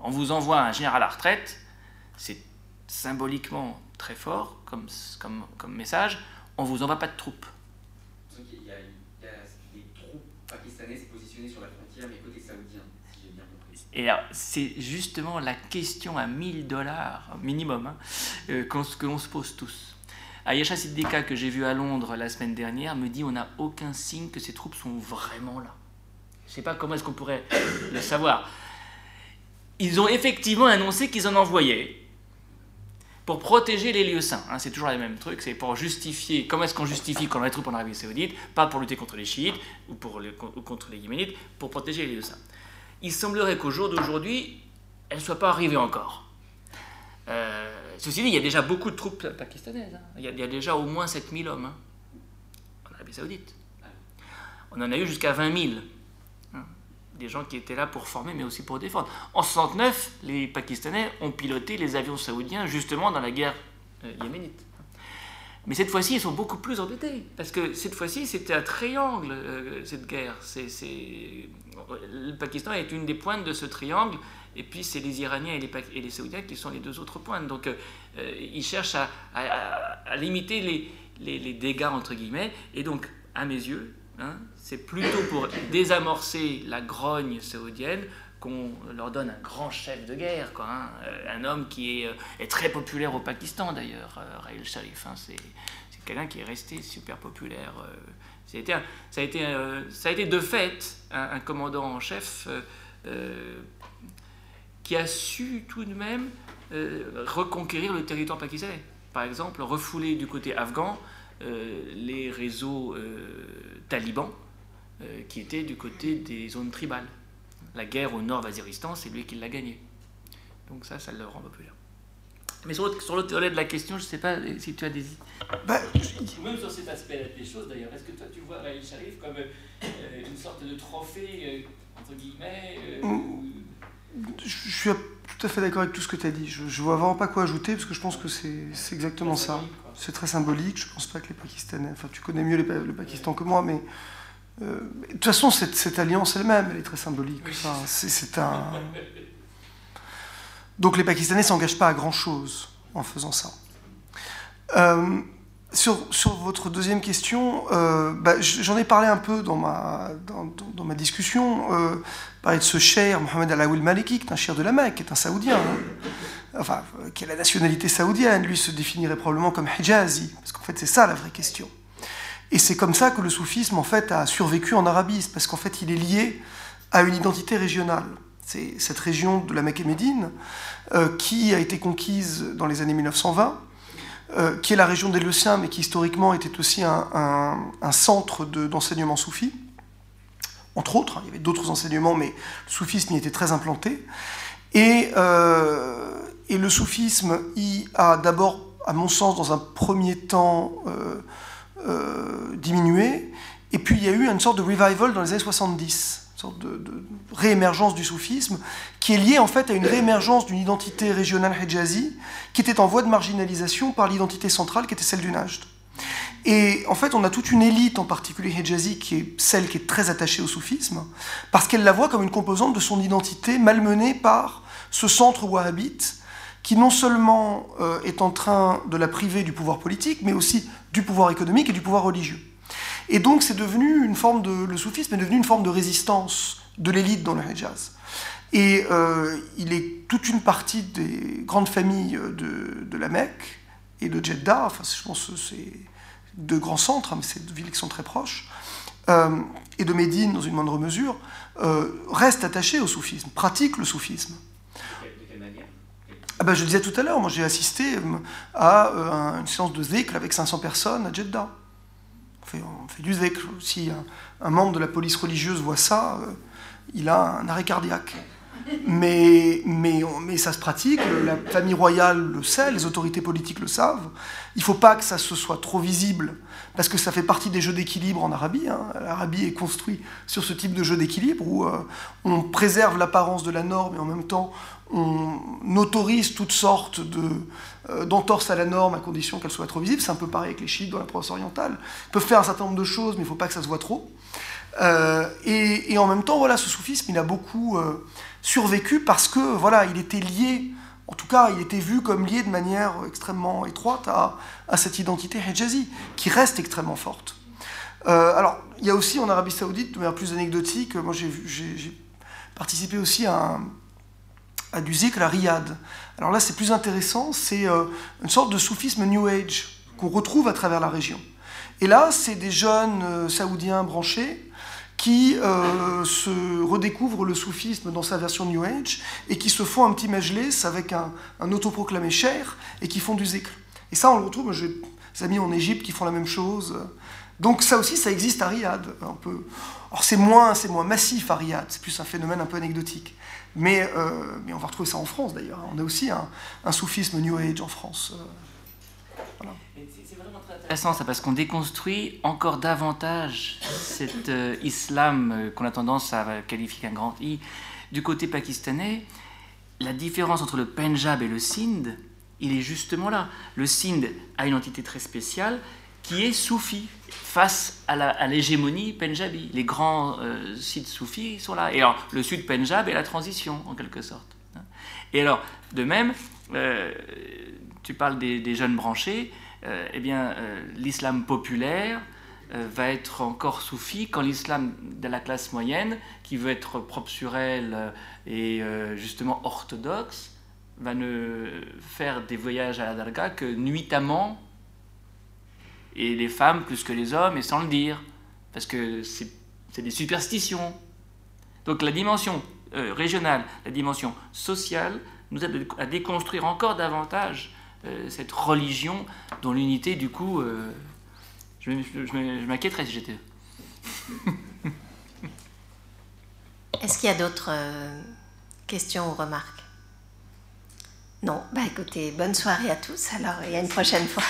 On vous envoie un général à la retraite, c'est symboliquement très fort comme, comme, comme message, on vous envoie pas de troupes. Donc il y, a, des troupes pakistanaises positionnées sur la frontière, mais côté saoudien, si j'ai bien compris. Et c'est justement la question à 1000 dollars minimum hein, euh, que l'on se pose tous. Ayesha Siddika, que j'ai vu à Londres la semaine dernière, me dit on n'a aucun signe que ces troupes sont vraiment là. Je ne sais pas comment est-ce qu'on pourrait <coughs> le savoir. Ils ont effectivement annoncé qu'ils en envoyaient pour protéger les lieux saints. Hein, c'est toujours le même truc, c'est pour justifier. Comment est-ce qu'on justifie qu'on a les troupes en Arabie Saoudite Pas pour lutter contre les chiites ou, contre les yéménites, pour protéger les lieux saints. Il semblerait qu'au jour d'aujourd'hui, elles ne soient pas arrivées encore. Euh, ceci dit, il y a déjà beaucoup de troupes pakistanaises. Hein. Il, y a, déjà au moins 7000 hommes hein, en Arabie Saoudite. On en a eu jusqu'à 20 000. Hein. Des gens qui étaient là pour former, mais aussi pour défendre. En 69, les Pakistanais ont piloté les avions saoudiens justement dans la guerre euh, yéménite. Mais cette fois-ci, ils sont beaucoup plus embêtés. Parce que cette fois-ci, c'était un triangle, euh, cette guerre. Le Pakistan est une des pointes de ce triangle et puis c'est les Iraniens et les, et les, Saoudiens qui sont les deux autres points. Donc euh, euh, ils cherchent à, limiter les, les, dégâts, entre guillemets, et donc, à mes yeux, hein, c'est plutôt pour désamorcer la grogne saoudienne qu'on leur donne un grand chef de guerre, quoi, hein. euh, un homme qui est, très populaire au Pakistan d'ailleurs, Raïl Sharif. Hein, c'est quelqu'un qui est resté super populaire. ça, a été, ça, a été, ça a été de fait un, commandant en chef qui a su tout de même euh, reconquérir le territoire pakistanais. Par exemple, refouler du côté afghan euh, les réseaux euh, talibans qui étaient du côté des zones tribales. La guerre au nord Waziristan, c'est lui qui l'a gagnée. Donc ça, ça le rend populaire. Mais sur l'autre volet de la question, je ne sais pas si tu as des... Bah, Même sur cet aspect des choses, d'ailleurs, est-ce que toi tu vois Raïl Sharif comme une sorte de trophée, entre guillemets, je suis tout à fait d'accord avec tout ce que tu as dit. Je ne vois vraiment pas quoi ajouter parce que je pense que c'est exactement ça. C'est très symbolique. Je ne pense pas que les Pakistanais. Enfin, tu connais mieux le Pakistan que moi, mais. Euh, de toute façon, cette, cette alliance elle-même, elle est très symbolique. Enfin, c'est un. Donc les Pakistanais ne s'engagent pas à grand-chose en faisant ça. Euh, sur, votre deuxième question, euh, bah, j'en ai parlé un peu dans ma, discussion. Euh, parler de ce cher Mohamed Al-Awil Maliki, qui est un cher de la Mecque, qui est un Saoudien, hein. enfin, qui a la nationalité saoudienne. Lui se définirait probablement comme Hijazi, parce qu'en fait, c'est ça la vraie question. Et c'est comme ça que le soufisme, en fait, a survécu en Arabie, parce qu'en fait, il est lié à une identité régionale. C'est cette région de la Mecque et Médine euh, qui a été conquise dans les années 1920 euh, qui est la région des Leuciens, mais qui historiquement était aussi un, centre d'enseignement soufi, entre autres. Il y avait d'autres enseignements, mais le soufisme y était très implanté. Et, euh, le soufisme y a d'abord, à mon sens, dans un premier temps, euh, diminué. Et puis il y a eu une sorte de revival dans les années 70 de, réémergence du soufisme, qui est liée en fait à une réémergence d'une identité régionale hijazi, qui était en voie de marginalisation par l'identité centrale qui était celle du Najd. Et en fait, on a toute une élite, en particulier hijazi, qui est celle qui est très attachée au soufisme, parce qu'elle la voit comme une composante de son identité malmenée par ce centre wahhabite, qui non seulement euh, est en train de la priver du pouvoir politique, mais aussi du pouvoir économique et du pouvoir religieux. Et donc c'est devenu une forme de, le soufisme est devenu une forme de résistance de l'élite dans le Hejaz. Et euh, il est toute une partie des grandes familles de, de, la Mecque et de Jeddah, enfin je pense que c'est deux grands centres, hein, mais c'est deux villes qui sont très proches, euh, et de Médine dans une moindre mesure, euh, restent attachés au soufisme, pratiquent le soufisme. Ah ben, je le disais tout à l'heure, moi j'ai assisté à une séance de zikr avec 500 personnes à Jeddah on fait, du zikr. Si un, membre de la police religieuse voit ça, euh, il a un arrêt cardiaque. Mais, mais, mais, ça se pratique, la famille royale le sait, les autorités politiques le savent. Il ne faut pas que ça se soit trop visible, parce que ça fait partie des jeux d'équilibre en Arabie. Hein. L'Arabie est construite sur ce type de jeu d'équilibre où euh, on préserve l'apparence de la norme et en même temps on autorise toutes sortes euh, d'entorses à la norme à condition qu'elle soit trop visible. C'est un peu pareil avec les chiites dans la province orientale. Ils peuvent faire un certain nombre de choses, mais il ne faut pas que ça se voit trop. Euh, et, en même temps, voilà, ce soufisme, il a beaucoup survécu parce que voilà, il était lié, en tout cas, il était vu comme lié de manière extrêmement étroite à, à cette identité hijazi, qui reste extrêmement forte. alors, il y a aussi en Arabie Saoudite, de manière plus anecdotique, moi j'ai participé aussi à un à du zikr à Riyad. Alors là, c'est plus intéressant, c'est euh, une sorte de soufisme New Age qu'on retrouve à travers la région. Et là, c'est des jeunes euh, saoudiens branchés qui euh, se redécouvrent le soufisme dans sa version New Age et qui se font un petit majlis avec un, autoproclamé cher et qui font du zikr. Et ça, on le retrouve, j'ai des amis en Égypte qui font la même chose. Donc ça aussi, ça existe à Riyad. Un peu. Alors c'est moins, moins massif à Riyad, c'est plus un phénomène un peu anecdotique. Mais, euh, mais on va retrouver ça en France d'ailleurs. On a aussi un, soufisme New Age en France. Euh, très intéressant ça parce qu'on déconstruit encore davantage cet euh, islam qu'on a tendance à qualifier qu'un grand I. Du côté pakistanais, la différence entre le Punjab et le Sindh, il est justement là. Le Sindh a une entité très spéciale qui est soufi face à l'hégémonie punjabi. Les grands euh, sites soufis sont là. Et alors, le sud Punjab est la transition, en quelque sorte. Et alors, de même, euh, tu parles des, jeunes branchés, euh, eh bien, l'islam populaire va être encore soufi quand l'islam de la classe moyenne, qui veut être propre sur elle et justement orthodoxe, va ne faire des voyages à la darga que nuitamment et les femmes plus que les hommes, et sans le dire, parce que c'est des superstitions. Donc la dimension euh, régionale, la dimension sociale, nous aide à déconstruire encore davantage euh, cette religion dont l'unité, du coup, euh, je, je m'inquiéterais si j'étais. <laughs> Est-ce qu'il y a d'autres questions ou remarques? Non Bah écoutez, bonne soirée à tous alors et à une prochaine fois.